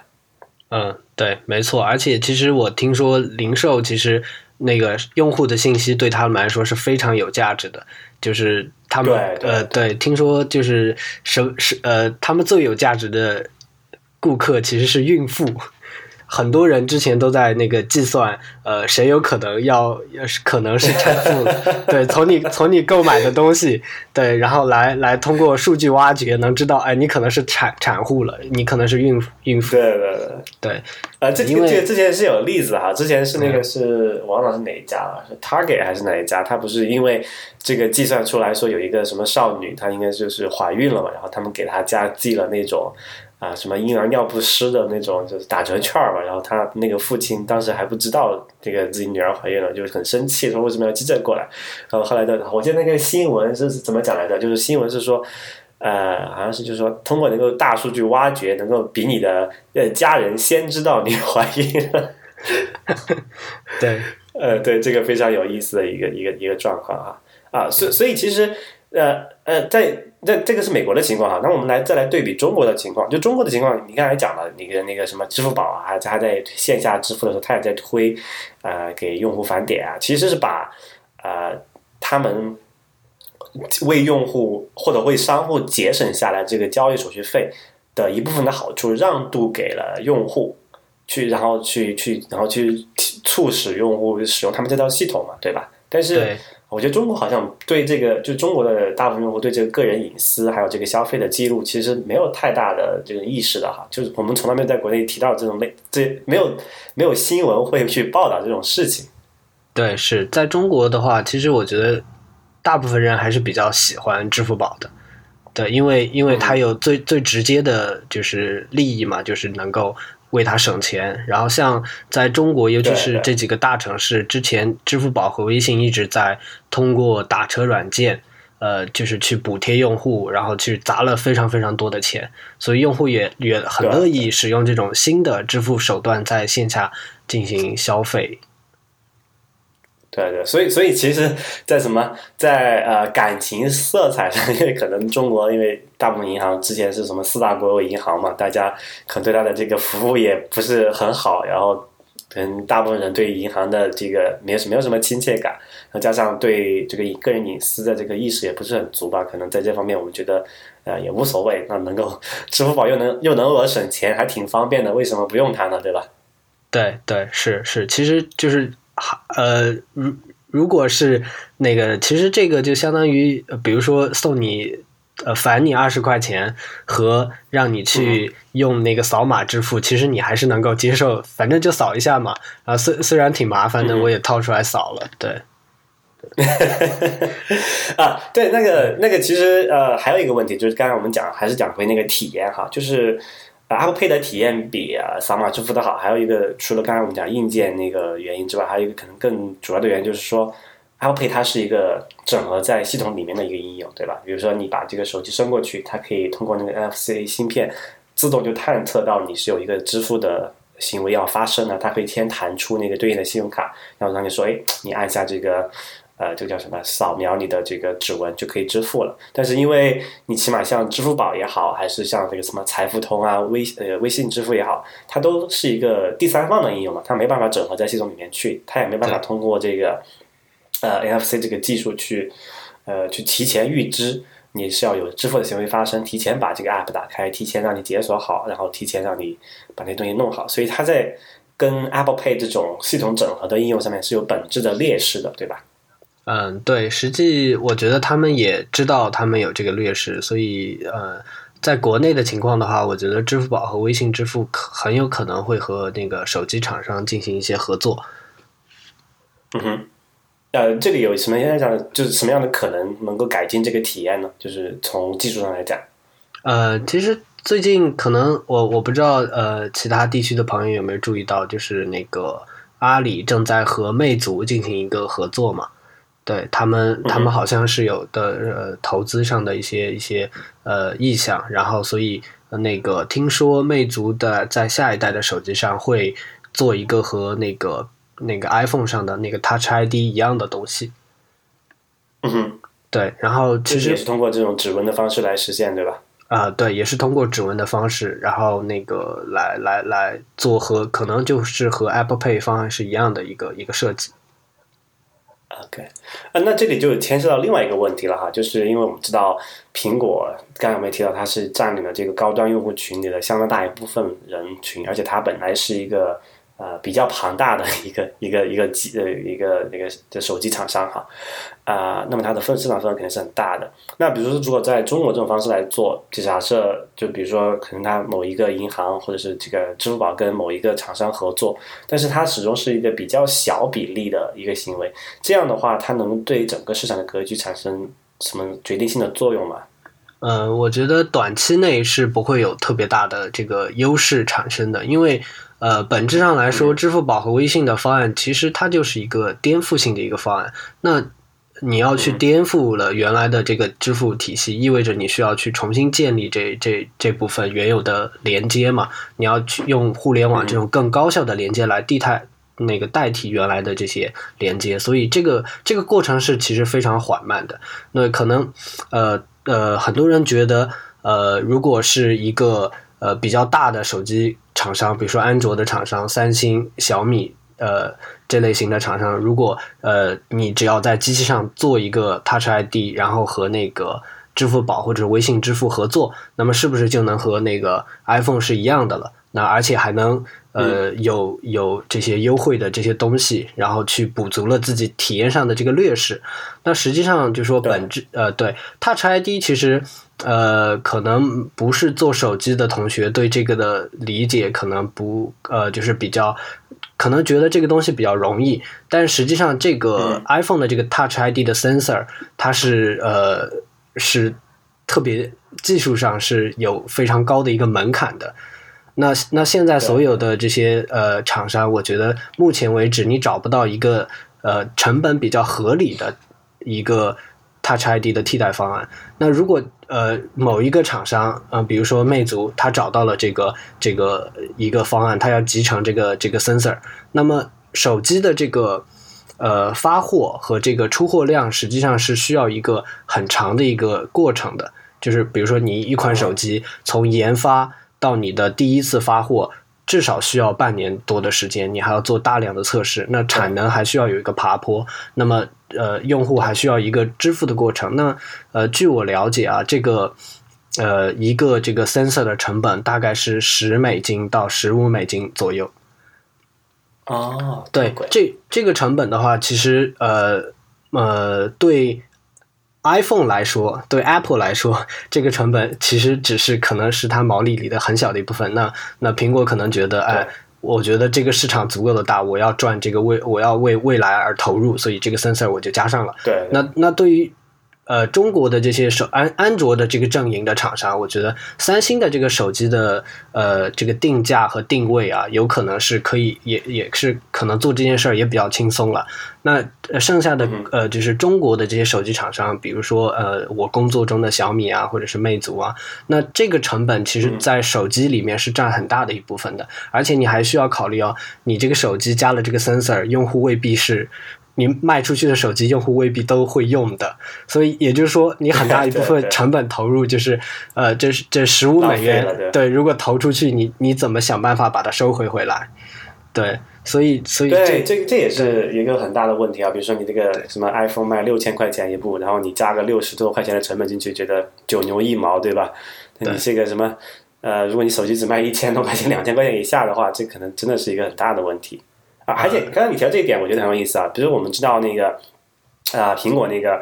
Speaker 2: 嗯，对，没错。而且，其实我听说零售其实那个用户的信息对他们来说是非常有价值的。就是他们呃，对，听说就是什是呃，他们最有价值的顾客其实是孕妇，很多人之前都在那个计算，呃，谁有可能要是可能是产妇，对，从你从你购买的东西，对，然后来来通过数据挖掘，能知道，哎，你可能是产产妇了，你可能是孕孕妇，
Speaker 1: 对对对
Speaker 2: 对，
Speaker 1: 呃，这这个之前是有例子哈，之前是那个是王老师哪一家了，是 Target 还是哪一家？他不是因为这个计算出来说有一个什么少女，她应该就是怀孕了嘛，然后他们给她家寄了那种。啊，什么婴儿尿不湿的那种，就是打折券嘛。然后他那个父亲当时还不知道这个自己女儿怀孕了，就是很生气，说为什么要寄这过来。然后后来的，我记得那个新闻是怎么讲来着？就是新闻是说，呃，好像是就是说，通过能够大数据挖掘，能够比你的呃家人先知道你 怀孕了。
Speaker 2: 对，
Speaker 1: 呃，对，这个非常有意思的一个一个一个状况啊啊，所所以其实呃呃在。这这个是美国的情况哈，那我们来再来对比中国的情况。就中国的情况，你刚才讲了那个那个什么支付宝啊，它在线下支付的时候，它也在推，呃，给用户返点啊，其实是把呃他们为用户或者为商户节省下来这个交易手续费的一部分的好处让渡给了用户，去然后去去然后去促使用户使用他们这套系统嘛，对吧？但是。我觉得中国好像对这个，就中国的大部分用户对这个个人隐私还有这个消费的记录，其实没有太大的这个意识的哈。就是我们从来没有在国内提到这种类，这没有没有新闻会去报道这种事情。
Speaker 2: 对，是在中国的话，其实我觉得大部分人还是比较喜欢支付宝的。对，因为因为它有最最直接的就是利益嘛，就是能够。为他省钱，然后像在中国，尤其是这几个大城市，之前支付宝和微信一直在通过打车软件，呃，就是去补贴用户，然后去砸了非常非常多的钱，所以用户也也很乐意使用这种新的支付手段在线下进行消费。
Speaker 1: 对对，所以所以其实，在什么在呃感情色彩上，因为可能中国因为大部分银行之前是什么四大国有银行嘛，大家可能对它的这个服务也不是很好，然后可能大部分人对银行的这个没有没有什么亲切感，然后加上对这个个人隐私的这个意识也不是很足吧，可能在这方面我们觉得呃也无所谓，那能够 支付宝又能又能我省钱，还挺方便的，为什么不用它呢？对吧？
Speaker 2: 对对是是，其实就是。呃，如如果是那个，其实这个就相当于，比如说送你呃返你二十块钱和让你去用那个扫码支付，其实你还是能够接受，反正就扫一下嘛。啊，虽虽然挺麻烦的，我也掏出来扫了。对，
Speaker 1: 啊，对，那个那个，其实呃，还有一个问题就是，刚才我们讲还是讲回那个体验哈，就是。Apple Pay 的体验比啊扫码支付的好，还有一个除了刚才我们讲硬件那个原因之外，还有一个可能更主要的原因就是说，Apple Pay 它是一个整合在系统里面的一个应用，对吧？比如说你把这个手机伸过去，它可以通过那个 NFC 芯片自动就探测到你是有一个支付的行为要发生了，它可以先弹出那个对应的信用卡，然后让你说，哎，你按下这个。呃，这个叫什么？扫描你的这个指纹就可以支付了。但是因为你起码像支付宝也好，还是像这个什么财付通啊、微呃微信支付也好，它都是一个第三方的应用嘛，它没办法整合在系统里面去，它也没办法通过这个呃 NFC 这个技术去呃去提前预知你是要有支付的行为发生，提前把这个 App 打开，提前让你解锁好，然后提前让你把那东西弄好。所以它在跟 Apple Pay 这种系统整合的应用上面是有本质的劣势的，对吧？
Speaker 2: 嗯，对，实际我觉得他们也知道他们有这个劣势，所以呃，在国内的情况的话，我觉得支付宝和微信支付可很有可能会和那个手机厂商进行一些合作。
Speaker 1: 嗯哼，呃，这里有什么样的就是什么样的可能能够改进这个体验呢？就是从技术上来讲，
Speaker 2: 呃，其实最近可能我我不知道呃，其他地区的朋友有没有注意到，就是那个阿里正在和魅族进行一个合作嘛。对他们，他们好像是有的呃投资上的一些一些呃意向，然后所以那个听说魅族的在下一代的手机上会做一个和那个那个 iPhone 上的那个 Touch ID 一样的东西。
Speaker 1: 嗯哼，
Speaker 2: 对，然后其实
Speaker 1: 也是通过这种指纹的方式来实现，对吧？
Speaker 2: 啊，对，也是通过指纹的方式，然后那个来来来做和可能就是和 Apple Pay 方案是一样的一个一个设计。
Speaker 1: OK，啊，那这里就牵涉到另外一个问题了哈，就是因为我们知道苹果刚才我们也提到，它是占领了这个高端用户群里的相当大一部分人群，而且它本来是一个。呃，比较庞大的一个一个一个机呃一个那个的手机厂商哈，啊，那么它的份市场份额肯定是很大的。那比如说，如果在中国这种方式来做，就假设就比如说，可能它某一个银行或者是这个支付宝跟某一个厂商合作，但是它始终是一个比较小比例的一个行为。这样的话，它能对整个市场的格局产生什么决定性的作用吗？
Speaker 2: 呃，我觉得短期内是不会有特别大的这个优势产生的，因为。呃，本质上来说，支付宝和微信的方案其实它就是一个颠覆性的一个方案。那你要去颠覆了原来的这个支付体系，意味着你需要去重新建立这这这部分原有的连接嘛？你要去用互联网这种更高效的连接来替代那个代替原来的这些连接，所以这个这个过程是其实非常缓慢的。那可能呃呃，很多人觉得呃，如果是一个呃比较大的手机。厂商，比如说安卓的厂商，三星、小米，呃，这类型的厂商，如果呃，你只要在机器上做一个 Touch ID，然后和那个支付宝或者微信支付合作，那么是不是就能和那个 iPhone 是一样的了？那而且还能呃有有这些优惠的这些东西，然后去补足了自己体验上的这个劣势。那实际上就说本质呃，对 Touch ID 其实。呃，可能不是做手机的同学对这个的理解可能不呃，就是比较可能觉得这个东西比较容易，但实际上这个 iPhone 的这个 Touch ID 的 sensor 它是呃是特别技术上是有非常高的一个门槛的。那那现在所有的这些呃厂商，我觉得目前为止你找不到一个呃成本比较合理的一个。Touch ID 的替代方案。那如果呃某一个厂商，呃比如说魅族，它找到了这个这个一个方案，它要集成这个这个 sensor，那么手机的这个呃发货和这个出货量实际上是需要一个很长的一个过程的。就是比如说你一款手机从研发到你的第一次发货，至少需要半年多的时间，你还要做大量的测试，那产能还需要有一个爬坡。那么呃，用户还需要一个支付的过程。那呃，据我了解啊，这个呃，一个这个 sensor 的成本大概是十美金到十五美金左右。
Speaker 1: 哦，
Speaker 2: 对，这这个成本的话，其实呃呃，对 iPhone 来说，对 Apple 来说，这个成本其实只是可能是它毛利里的很小的一部分。那那苹果可能觉得，哎。我觉得这个市场足够的大，我要赚这个未，我要为未来而投入，所以这个 sensor 我就加上了。
Speaker 1: 对，
Speaker 2: 那那对于。呃，中国的这些手安安卓的这个阵营的厂商，我觉得三星的这个手机的呃这个定价和定位啊，有可能是可以也也是可能做这件事儿也比较轻松了。那剩下的呃就是中国的这些手机厂商，比如说呃我工作中的小米啊，或者是魅族啊，那这个成本其实在手机里面是占很大的一部分的，而且你还需要考虑哦，你这个手机加了这个 sensor，用户未必是。你卖出去的手机，用户未必都会用的，所以也就是说，你很大一部 分成本投入就是，呃，这是这十五美元，对，如果投出去，你你怎么想办法把它收回回来？对，所以所以
Speaker 1: 对，这这也是一个很大的问题啊。比如说，你这个什么 iPhone 卖六千块钱一部，然后你加个六十多块钱的成本进去，觉得九牛一毛，对吧？你这个什么，呃，如果你手机只卖一千多块钱、两千块钱以下的话，这可能真的是一个很大的问题。啊，而且刚刚你提到这一点，我觉得很有意思啊。比如我们知道那个啊，苹果那个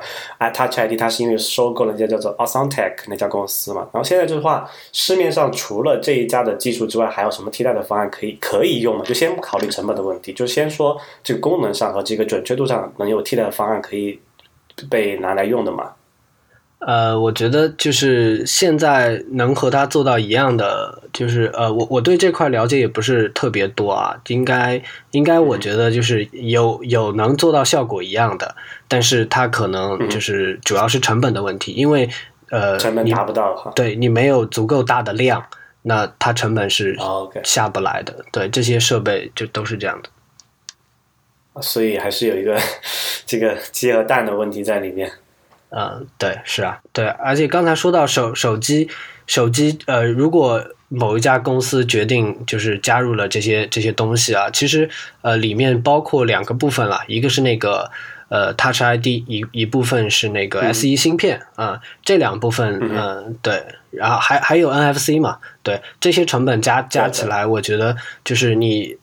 Speaker 1: Touch ID，它是因为收购了一家叫做 Tech 那家公司嘛。然后现在就是话，市面上除了这一家的技术之外，还有什么替代的方案可以可以用吗？就先不考虑成本的问题，就先说这个功能上和这个准确度上能有替代的方案可以被拿来用的吗？
Speaker 2: 呃，我觉得就是现在能和他做到一样的，就是呃，我我对这块了解也不是特别多啊，应该应该我觉得就是有有能做到效果一样的，但是它可能就是主要是成本的问题，因为呃，
Speaker 1: 成本达不到哈，
Speaker 2: 对你没有足够大的量，那它成本是下不来的，对这些设备就都是这样的，
Speaker 1: 所以还是有一个 这个鸡和蛋的问题在里面。
Speaker 2: 嗯，对，是啊，对，而且刚才说到手手机，手机，呃，如果某一家公司决定就是加入了这些这些东西啊，其实呃里面包括两个部分了，一个是那个呃 Touch ID 一一部分是那个 S 一芯片啊、这两部分嗯、对，然后还还有 NFC 嘛，对这些成本加加起来，我觉得就是你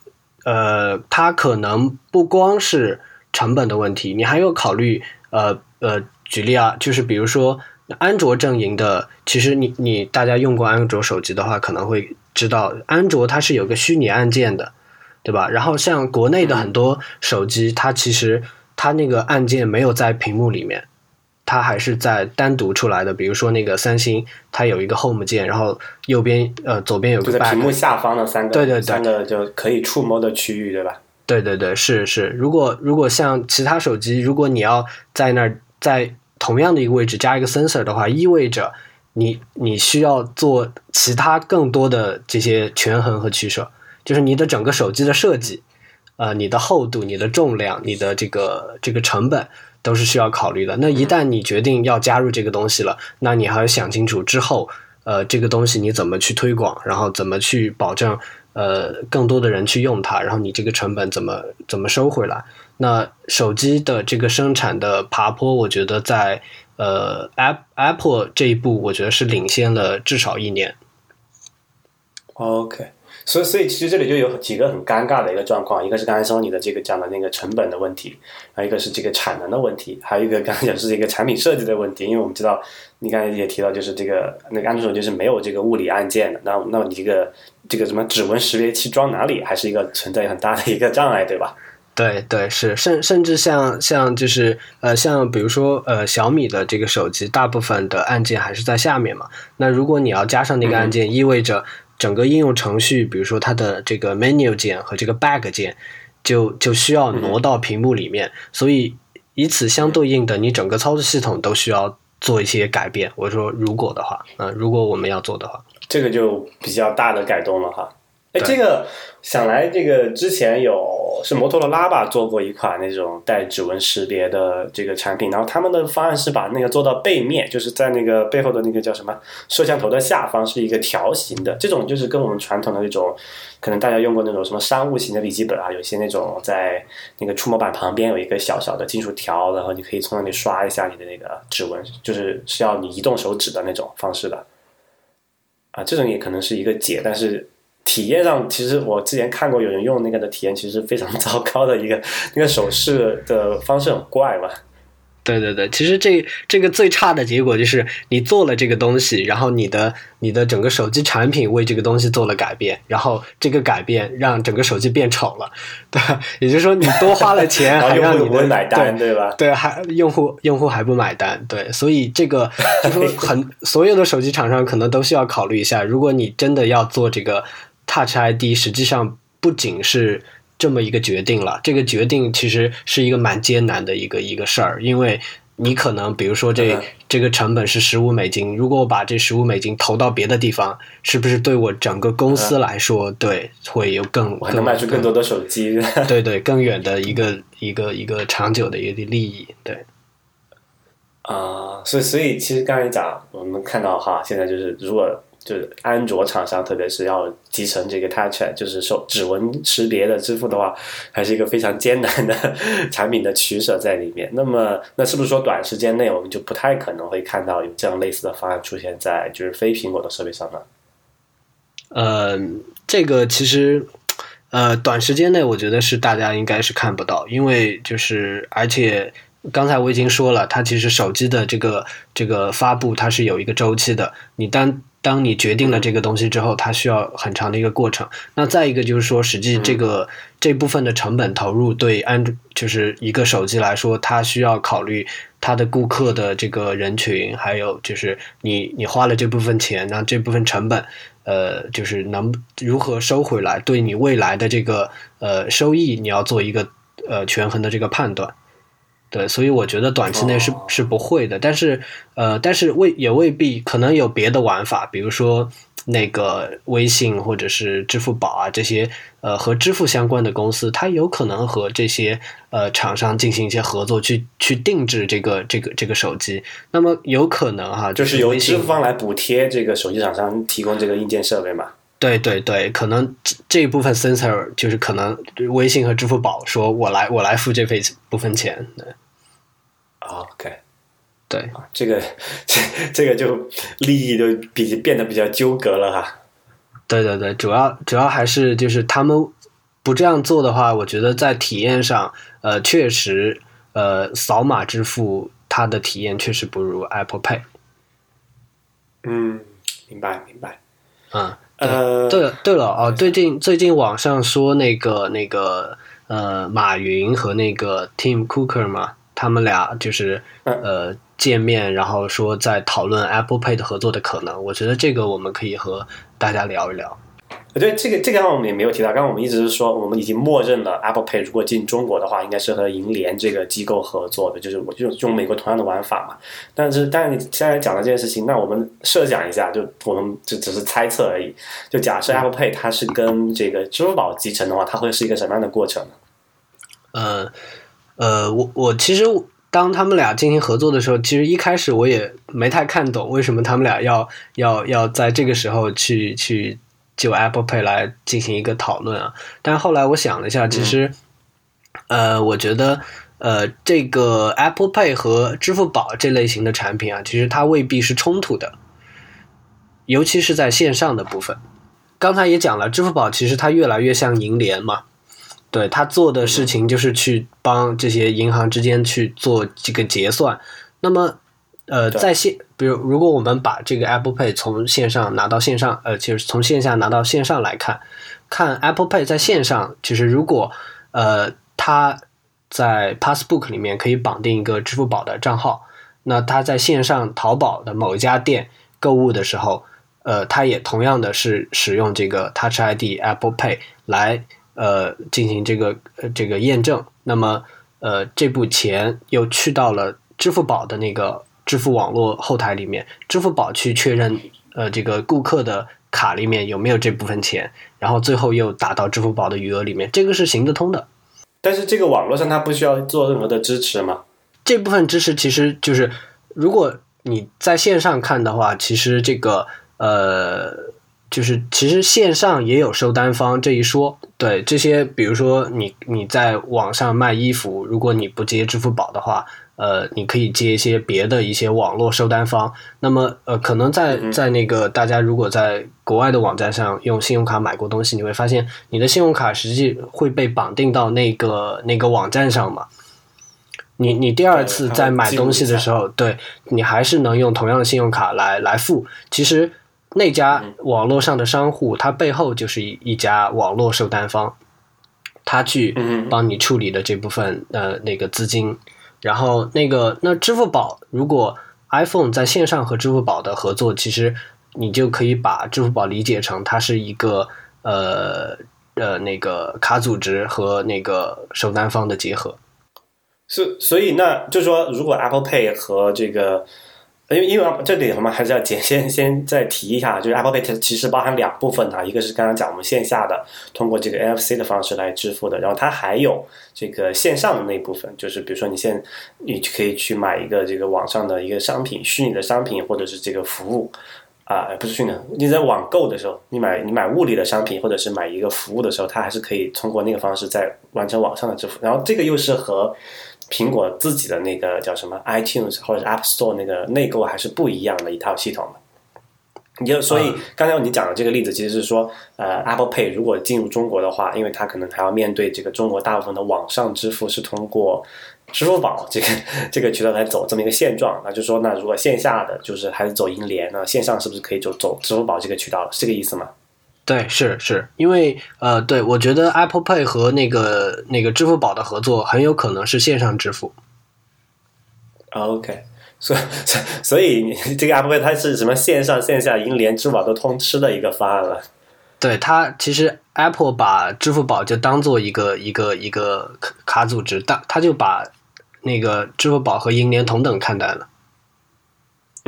Speaker 2: 呃，它可能不光是成本的问题，你还要考虑呃呃，举例啊，就是比如说安卓阵营的，其实你你大家用过安卓手机的话，可能会知道，安卓它是有个虚拟按键的，对吧？然后像国内的很多手机，它其实它那个按键没有在屏幕里面。它还是在单独出来的，比如说那个三星，它有一个 Home 键，然后右边呃左边有个
Speaker 1: 屏幕下方的三个，
Speaker 2: 对对对
Speaker 1: 三个就可以触摸的区域，对吧？
Speaker 2: 对对对，是是。如果如果像其他手机，如果你要在那儿在同样的一个位置加一个 sensor 的话，意味着你你需要做其他更多的这些权衡和取舍，就是你的整个手机的设计，呃，你的厚度、你的重量、你的这个这个成本都是需要考虑的。那一旦你决定要加入这个东西了，那你还要想清楚之后，呃，这个东西你怎么去推广，然后怎么去保证呃更多的人去用它，然后你这个成本怎么怎么收回来？那手机的这个生产的爬坡，我觉得在呃 App Apple 这一步，我觉得是领先了至少一年。
Speaker 1: OK，所以所以其实这里就有几个很尴尬的一个状况，一个是刚才说你的这个讲的那个成本的问题，还有一个是这个产能的问题，还有一个刚才讲是这个产品设计的问题。因为我们知道你刚才也提到，就是这个那个安卓手机是没有这个物理按键的，那那你这个这个什么指纹识别器装哪里，还是一个存在很大的一个障碍，对吧？
Speaker 2: 对对是，甚甚至像像就是呃像比如说呃小米的这个手机，大部分的按键还是在下面嘛。那如果你要加上那个按键，意味着整个应用程序，比如说它的这个 menu 键和这个 back 键，就就需要挪到屏幕里面。所以以此相对应的，你整个操作系统都需要做一些改变。我说如果的话，嗯、如果我们要做的话，
Speaker 1: 这个就比较大的改动了哈。哎，这个想来，这个之前有是摩托罗拉吧做过一款那种带指纹识别的这个产品，然后他们的方案是把那个做到背面，就是在那个背后的那个叫什么摄像头的下方是一个条形的，这种就是跟我们传统的那种，可能大家用过那种什么商务型的笔记本啊，有些那种在那个触摸板旁边有一个小小的金属条，然后你可以从那里刷一下你的那个指纹，就是是要你移动手指的那种方式的。啊，这种也可能是一个解，但是体验上，其实我之前看过有人用那个的体验，其实非常糟糕的一个，那个手势的方式很怪嘛。
Speaker 2: 对对对，其实这这个最差的结果就是你做了这个东西，然后你的你的整个手机产品为这个东西做了改变，然后这个改变让整个手机变丑了，对吧？也就是说你多花了钱，还让你的
Speaker 1: 买单，对吧？
Speaker 2: 对，还用户用户还不买单，对，所以这个就说很 所有的手机厂商可能都需要考虑一下，如果你真的要做这个 Touch ID，实际上不仅是这么一个决定了，这个决定其实是一个蛮艰难的一个一个事儿，因为你可能比如说这、
Speaker 1: 嗯
Speaker 2: 这个成本是十五美金，如果我把这十五美金投到别的地方，是不是对我整个公司来说，对会有更
Speaker 1: 我能卖出更多的手机。
Speaker 2: 对对 更远的一个一个一个长久的一个利益，对。
Speaker 1: 啊、所以所以其实刚才讲，我们看到哈，现在就是如果就是安卓厂商，特别是要集成这个 Touch，就是手指纹识别的支付的话，还是一个非常艰难的 产品的取舍在里面。那么，那是不是说短时间内我们就不太可能会看到有这样类似的方案出现在就是非苹果的设备上呢？
Speaker 2: 呃，这个其实，呃，短时间内我觉得是大家应该是看不到，因为就是而且刚才我已经说了，它其实手机的这个这个发布它是有一个周期的，你当当你决定了这个东西之后，它需要很长的一个过程。那再一个就是说，实际这个、这部分的成本投入对安就是一个手机来说，它需要考虑它的顾客的这个人群，还有就是你你花了这部分钱，那这部分成本。呃，就是能如何收回来，对你未来的这个呃收益，你要做一个呃权衡的这个判断。对，所以我觉得短期内是、
Speaker 1: 哦
Speaker 2: 是不会的，但是呃，但是未也未必可能有别的玩法，比如说那个微信或者是支付宝啊这些呃和支付相关的公司，它有可能和这些呃厂商进行一些合作，去去定制这个这个这个手机。那么有可能哈，
Speaker 1: 就是由
Speaker 2: 微信
Speaker 1: 支付方来补贴这个手机厂商提供这个硬件设备嘛？
Speaker 2: 对对对，可能这这一部分 sensor 就是可能微信和支付宝说我来我来付这部分钱，对
Speaker 1: OK，
Speaker 2: 对，
Speaker 1: 啊，这个这这个就利益就比变得比较纠葛了哈。
Speaker 2: 对对对，主要主要还是就是他们不这样做的话，我觉得在体验上，呃，确实，呃，扫码支付它的体验确实不如 Apple Pay。
Speaker 1: 嗯，明白明白。
Speaker 2: 嗯，
Speaker 1: 呃，
Speaker 2: 对了对了哦，最近最近网上说那个那个呃，马云和那个 Tim Cooker 嘛，他们俩就是
Speaker 1: 嗯
Speaker 2: 呃见面，然后说在讨论 Apple Pay 的合作的可能。我觉得这个我们可以和大家聊一聊。
Speaker 1: 我觉得这个这个刚刚我们也没有提到，刚刚我们一直是说我们已经默认了 Apple Pay 如果进中国的话，应该是和银联这个机构合作的，就是我就用美国同样的玩法嘛。但是，但是你现在讲的这件事情，那我们设想一下，就我们就只是猜测而已。就假设 Apple Pay 它是跟这个支付宝集成的话，它会是一个什么样的过程？
Speaker 2: 呃呃，我我其实当他们俩进行合作的时候，其实一开始我也没太看懂为什么他们俩要要要在这个时候去去就 Apple Pay 来进行一个讨论啊。但是后来我想了一下，其实、呃，我觉得呃，这个 Apple Pay 和支付宝这类型的产品啊，其实它未必是冲突的，尤其是在线上的部分。刚才也讲了，支付宝其实它越来越像银联嘛，对它做的事情就是去帮这些银行之间去做这个结算。那么，呃，在线，比如如果我们把这个 Apple Pay 从线上拿到线上，呃，就是从线下拿到线上来看，看 Apple Pay 在线上，其实如果呃它在 Passbook 里面可以绑定一个支付宝的账号，那它在线上淘宝的某一家店购物的时候，呃，它也同样的是使用这个 Touch ID Apple Pay 来呃进行这个呃这个验证。那么呃这部钱又去到了支付宝的那个支付网络后台里面，支付宝去确认呃这个顾客的卡里面有没有这部分钱，然后最后又打到支付宝的余额里面，这个是行得通的。
Speaker 1: 但是这个网络上它不需要做任何的支持吗？
Speaker 2: 这部分支持其实就是，如果你在线上看的话，其实这个呃，就是其实线上也有收单方这一说。对这些，比如说你你在网上卖衣服，如果你不接支付宝的话，呃，你可以接一些别的一些网络收单方。那么呃，可能在在那个大家如果在国外的网站上用信用卡买过东西，你会发现你的信用卡实际会被绑定到那个那个网站上嘛。你你第二次在买东西的时候，对你还是能用同样的信用卡来来付。其实那家网络上的商户，它背后就是一一家网络收单方，他去
Speaker 1: 嗯
Speaker 2: 帮你处理的这部分呃那个资金。然后那个那支付宝，如果 iPhone 在线上和支付宝的合作，其实你就可以把支付宝理解成它是一个呃呃那个卡组织和那个收单方的结合。
Speaker 1: 是，所以那就是说，如果 Apple Pay 和这个，因为因为这里我们还是要简先先再提一下，就是 Apple Pay 它其实包含两部分啊，一个是刚刚讲我们线下的通过这个 NFC 的方式来支付的，然后它还有这个线上的那部分，就是比如说你现你可以去买一个这个网上的一个商品，虚拟的商品或者是这个服务。啊、不是虚拟的，你在网购的时候，你买你买物理的商品或者是买一个服务的时候，它还是可以通过那个方式在完成网上的支付。然后这个又是和苹果自己的那个叫什么 iTunes 或者是 App Store 那个内购还是不一样的一套系统的。你就所以刚才你讲的这个例子，其实是说，呃，Apple Pay 如果进入中国的话，因为它可能还要面对这个中国大部分的网上支付是通过支付宝这个 这个渠道来走这么一个现状，那就说，那如果线下的就是还是走银联，那线上是不是可以走走支付宝这个渠道了？是这个意思吗？
Speaker 2: 对，是是，因为呃，对我觉得 Apple Pay 和那个那个支付宝的合作很有可能是线上支付。
Speaker 1: OK，所以所以所以你这个 Apple Pay 它是什么线上线下银联支付宝都通吃的一个方案了。
Speaker 2: 对它，其实 Apple 把支付宝就当做一个一个一个卡卡组织，当它就把那个支付宝和银联同等看待了。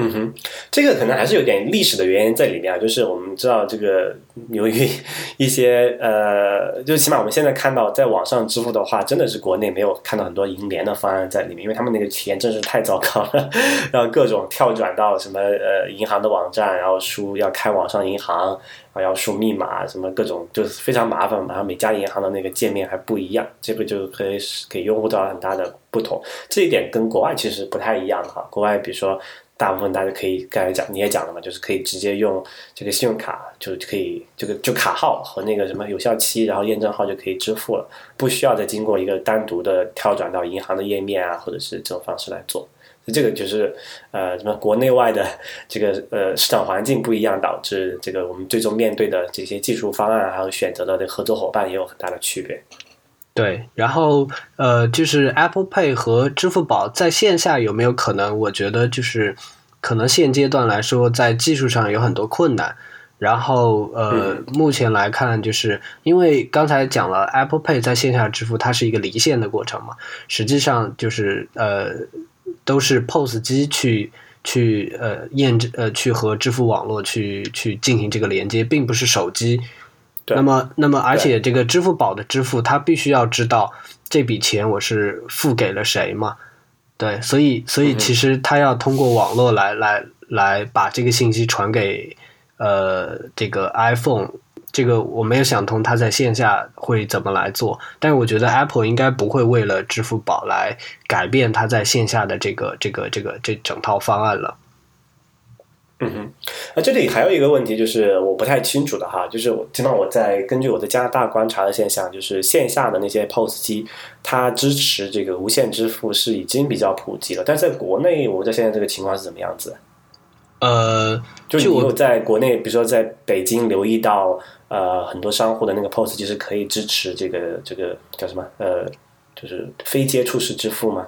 Speaker 1: 嗯哼，这个可能还是有点历史的原因在里面啊，就是我们知道这个由于一些呃，就起码我们现在看到在网上支付的话，真的是国内没有看到很多银联的方案在里面，因为他们那个体验真是太糟糕了，然后各种跳转到什么呃银行的网站，然后输要开网上银行，然后要输密码，什么各种就是非常麻烦嘛，然后每家银行的那个界面还不一样，这个就可以给用户造成很大的不同，这一点跟国外其实不太一样哈，国外比如说。大部分大家可以刚才讲，你也讲了嘛，就是可以直接用这个信用卡，就可以这个就卡号和那个什么有效期，然后验证号就可以支付了，不需要再经过一个单独的跳转到银行的页面啊，或者是这种方式来做。这个就是呃什么国内外的这个呃市场环境不一样，导致这个我们最终面对的这些技术方案还有选择的这合作伙伴也有很大的区别。
Speaker 2: 对，然后呃，就是 Apple Pay 和支付宝在线下有没有可能？我觉得就是可能现阶段来说，在技术上有很多困难。然后呃，目前来看，就是因为刚才讲了 Apple Pay 在线下支付，它是一个离线的过程嘛，实际上就是呃，都是 POS 机去去呃验证呃去和支付网络去去进行这个连接，并不是手机。那么，那么，而且这个支付宝的支付，它必须要知道这笔钱我是付给了谁嘛？对，所以，所以其实它要通过网络来，来，来把这个信息传给呃这个 iPhone。这个我没有想通，它在线下会怎么来做？但是我觉得 Apple 应该不会为了支付宝来改变它在线下的这个这个这个这整套方案了。
Speaker 1: 嗯哼，那这里还有一个问题，就是我不太清楚的哈，就是我起码我在根据我在加拿大观察的现象，就是线下的那些 POS 机，它支持这个无线支付是已经比较普及了，但是在国内，我在现在这个情况是怎么样子？
Speaker 2: 呃，
Speaker 1: 就你有在国内，比如说在北京留意到，呃，很多商户的那个 POS 机是可以支持这个这个叫什么？呃，就是非接触式支付吗？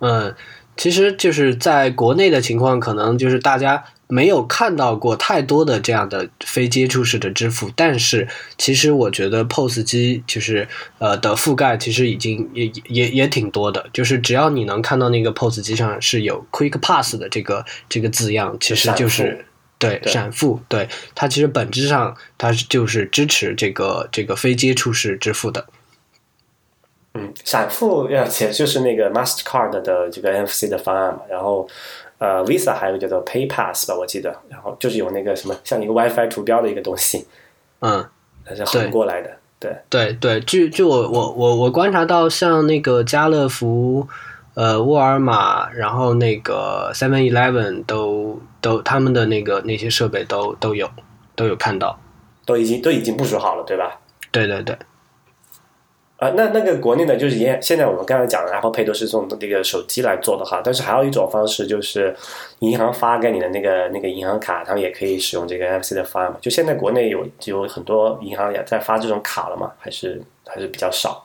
Speaker 2: 嗯，其实就是在国内的情况，可能就是大家。没有看到过太多的这样的非接触式的支付，但是其实我觉得 POS 机就是呃的覆盖其实已经也也也挺多的，就是只要你能看到那个 POS 机上是有 Quick Pass 的这个这个字样，其实就是对闪付，对它其实本质上它是就是支持这个这个非接触式支付的。
Speaker 1: 嗯，闪付要其实就是那个 Mastercard 的这个 NFC 的方案嘛，然后。呃，Visa 还有个叫做 PayPass 吧，我记得，然后就是有那个什么像一个 WiFi 图标的一个东西，
Speaker 2: 嗯，
Speaker 1: 它是横过来的，对，
Speaker 2: 对对，据据我我我我观察到，像那个家乐福、呃沃尔玛，然后那个 Seven Eleven 都都他们的那个那些设备都都有都有看到，
Speaker 1: 都已经都已经部署好了，对吧？
Speaker 2: 对对对。
Speaker 1: 啊，那那个国内的，就是也现在我们刚才讲的 Apple Pay 都是从这个手机来做的哈，但是还有一种方式就是银行发给你的那个那个银行卡，他们也可以使用这个 NFC 的方案嘛。就现在国内有有很多银行也在发这种卡了嘛，还是还是比较少。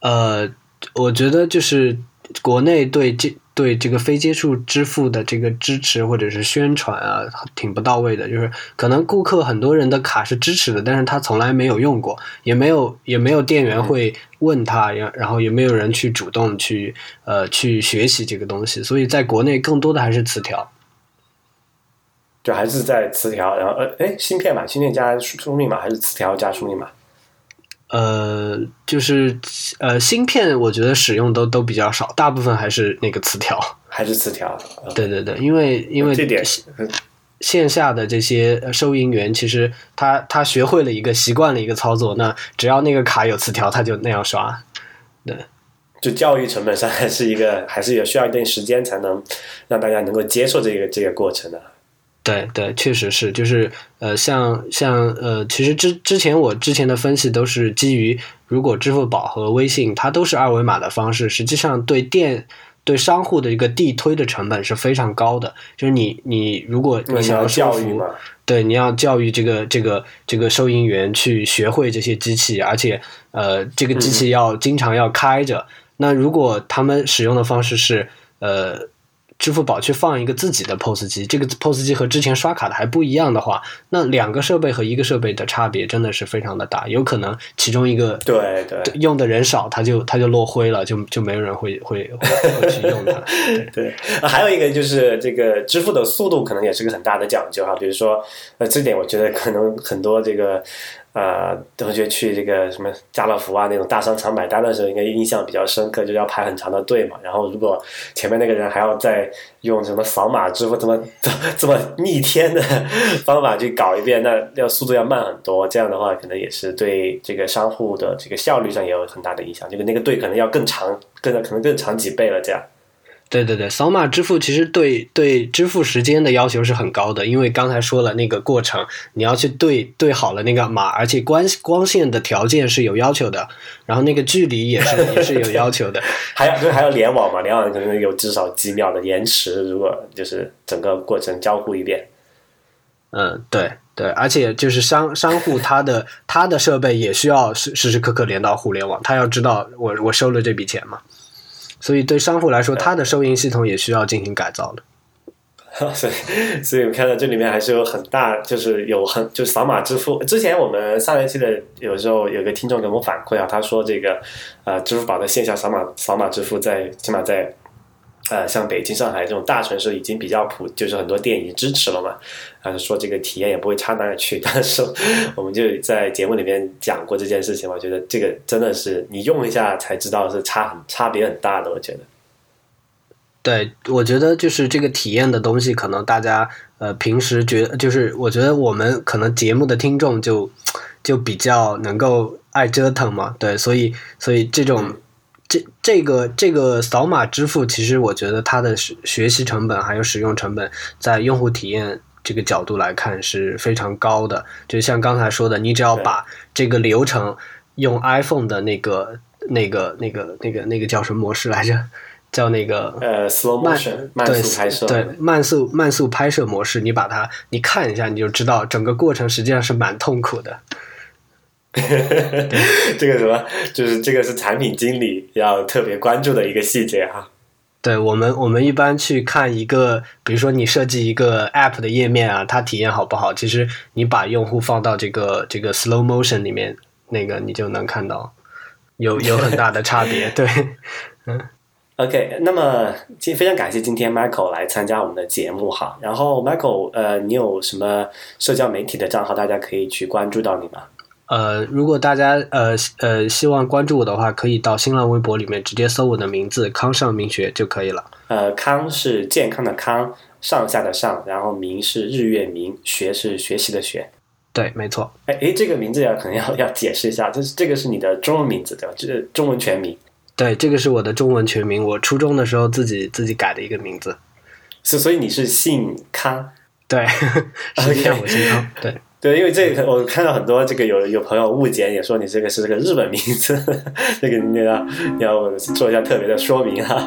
Speaker 2: 呃，我觉得就是国内对这。对这个非接触支付的这个支持或者是宣传啊，挺不到位的。就是可能顾客很多人的卡是支持的，但是他从来没有用过，也没有也没有店员会问他，然然后也没有人去主动去呃去学习这个东西。所以在国内更多的还是磁条，
Speaker 1: 就还是在磁条，然后呃哎芯片嘛，芯片加输入密码还是磁条加输入密码。
Speaker 2: 呃，就是呃，芯片我觉得使用都都比较少，大部分还是那个磁条，
Speaker 1: 还是磁条。
Speaker 2: 对对对，因为因为
Speaker 1: 这点
Speaker 2: 线下的这些收银员，其实他他学会了一个习惯了一个操作，那只要那个卡有磁条，他就那样刷。对，
Speaker 1: 就教育成本上还是一个，还是有需要一定时间才能让大家能够接受这个这个过程的。
Speaker 2: 对对，确实是，就是呃，像像呃，其实之之前我之前的分析都是基于，如果支付宝和微信它都是二维码的方式，实际上对店对商户的一个地推的成本是非常高的。就是你你如果你想要
Speaker 1: 教育
Speaker 2: 对，你要教育这个这个这个收银员去学会这些机器，而且呃，这个机器要经常要开着。那如果他们使用的方式是呃。支付宝去放一个自己的 POS 机，这个 POS 机和之前刷卡的还不一样的话，那两个设备和一个设备的差别真的是非常的大，有可能其中一个
Speaker 1: 对对
Speaker 2: 用的人少，它就它就落灰了，就就没有人会会会 去用它。
Speaker 1: 对，还有一个就是这个支付的速度可能也是个很大的讲究哈，比如说呃，这点我觉得可能很多这个。呃，同学去这个什么家乐福啊那种大商场买单的时候，应该印象比较深刻，就是要排很长的队嘛。然后如果前面那个人还要再用什么扫码支付这么 这么逆天的方法去搞一遍，那要速度要慢很多。这样的话，可能也是对这个商户的这个效率上也有很大的影响。就是那个队可能要更长，更可能更长几倍了。这样。
Speaker 2: 对对对，扫码支付其实对对支付时间的要求是很高的，因为刚才说了那个过程，你要去对对好了那个码，而且光光线的条件是有要求的，然后那个距离也是也是有要求的，
Speaker 1: 还要就是还要联网嘛，联网可能有至少几秒的延迟，如果就是整个过程交互一遍。
Speaker 2: 嗯，对对，而且就是商商户他的他的设备也需要时时时刻刻连到互联网，他要知道我我收了这笔钱嘛。所以对商户来说，它的收银系统也需要进行改造的。
Speaker 1: 所以，所以我们看到这里面还是有很大，就是有很就扫码支付。之前我们上一期的有时候有个听众给我们反馈啊，他说这个呃，支付宝的线下扫码扫码支付在起码在。呃，像北京、上海这种大城市已经比较普，就是很多店已经支持了嘛。啊，说这个体验也不会差哪里去。但是我们就在节目里面讲过这件事情，我觉得这个真的是你用一下才知道是差很差别很大的。我觉得，
Speaker 2: 对，我觉得就是这个体验的东西，可能大家呃平时觉得，就是我觉得我们可能节目的听众就就比较能够爱折腾嘛，对，所以所以这种。这这个这个扫码支付，其实我觉得它的学习成本还有使用成本，在用户体验这个角度来看是非常高的。就像刚才说的，你只要把这个流程用 iPhone 的那个那个那个那个那个叫什么模式来着？叫那个
Speaker 1: 呃，slow motion 慢速拍摄，
Speaker 2: 对慢速慢速拍摄模式，你把它你看一下，你就知道整个过程实际上是蛮痛苦的。
Speaker 1: 这个什么，就是这个是产品经理要特别关注的一个细节哈。
Speaker 2: 对我们，我们一般去看一个，比如说你设计一个 App 的页面啊，它体验好不好？其实你把用户放到这个这个 Slow Motion 里面，那个你就能看到有有很大的差别。对，
Speaker 1: 嗯，OK，那么今非常感谢今天 Michael 来参加我们的节目哈。然后 Michael，呃，你有什么社交媒体的账号，大家可以去关注到你吗？
Speaker 2: 呃，如果大家呃呃希望关注我的话，可以到新浪微博里面直接搜我的名字“康上明学”就可以了。
Speaker 1: 呃，康是健康的康，上下的上，然后明是日月明，学是学习的学。
Speaker 2: 对，没错。
Speaker 1: 哎哎，这个名字要可能要要解释一下，就是这个是你的中文名字对吧？这中文全名。
Speaker 2: 对，这个是我的中文全名，我初中的时候自己自己改的一个名字。
Speaker 1: 所，所以你是姓康？
Speaker 2: 对，实际上我姓康。对。
Speaker 1: 对，因为这个我看到很多这个有有朋友误解，也说你这个是这个日本名字，这个你要要做一下特别的说明哈。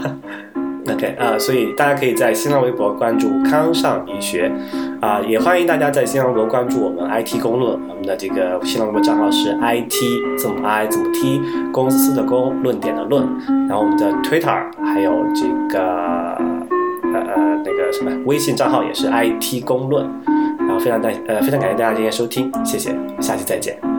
Speaker 1: OK 啊，所以大家可以在新浪微博关注康上医学啊，也欢迎大家在新浪微博关注我们 IT 公论，我们的这个新浪微博账号是 IT 字母 I 字母 T 公司的公论点的论，然后我们的 Twitter 还有这个呃那个什么微信账号也是 IT 公论。非常感呃非常感谢大家今天收听，谢谢，下期再见。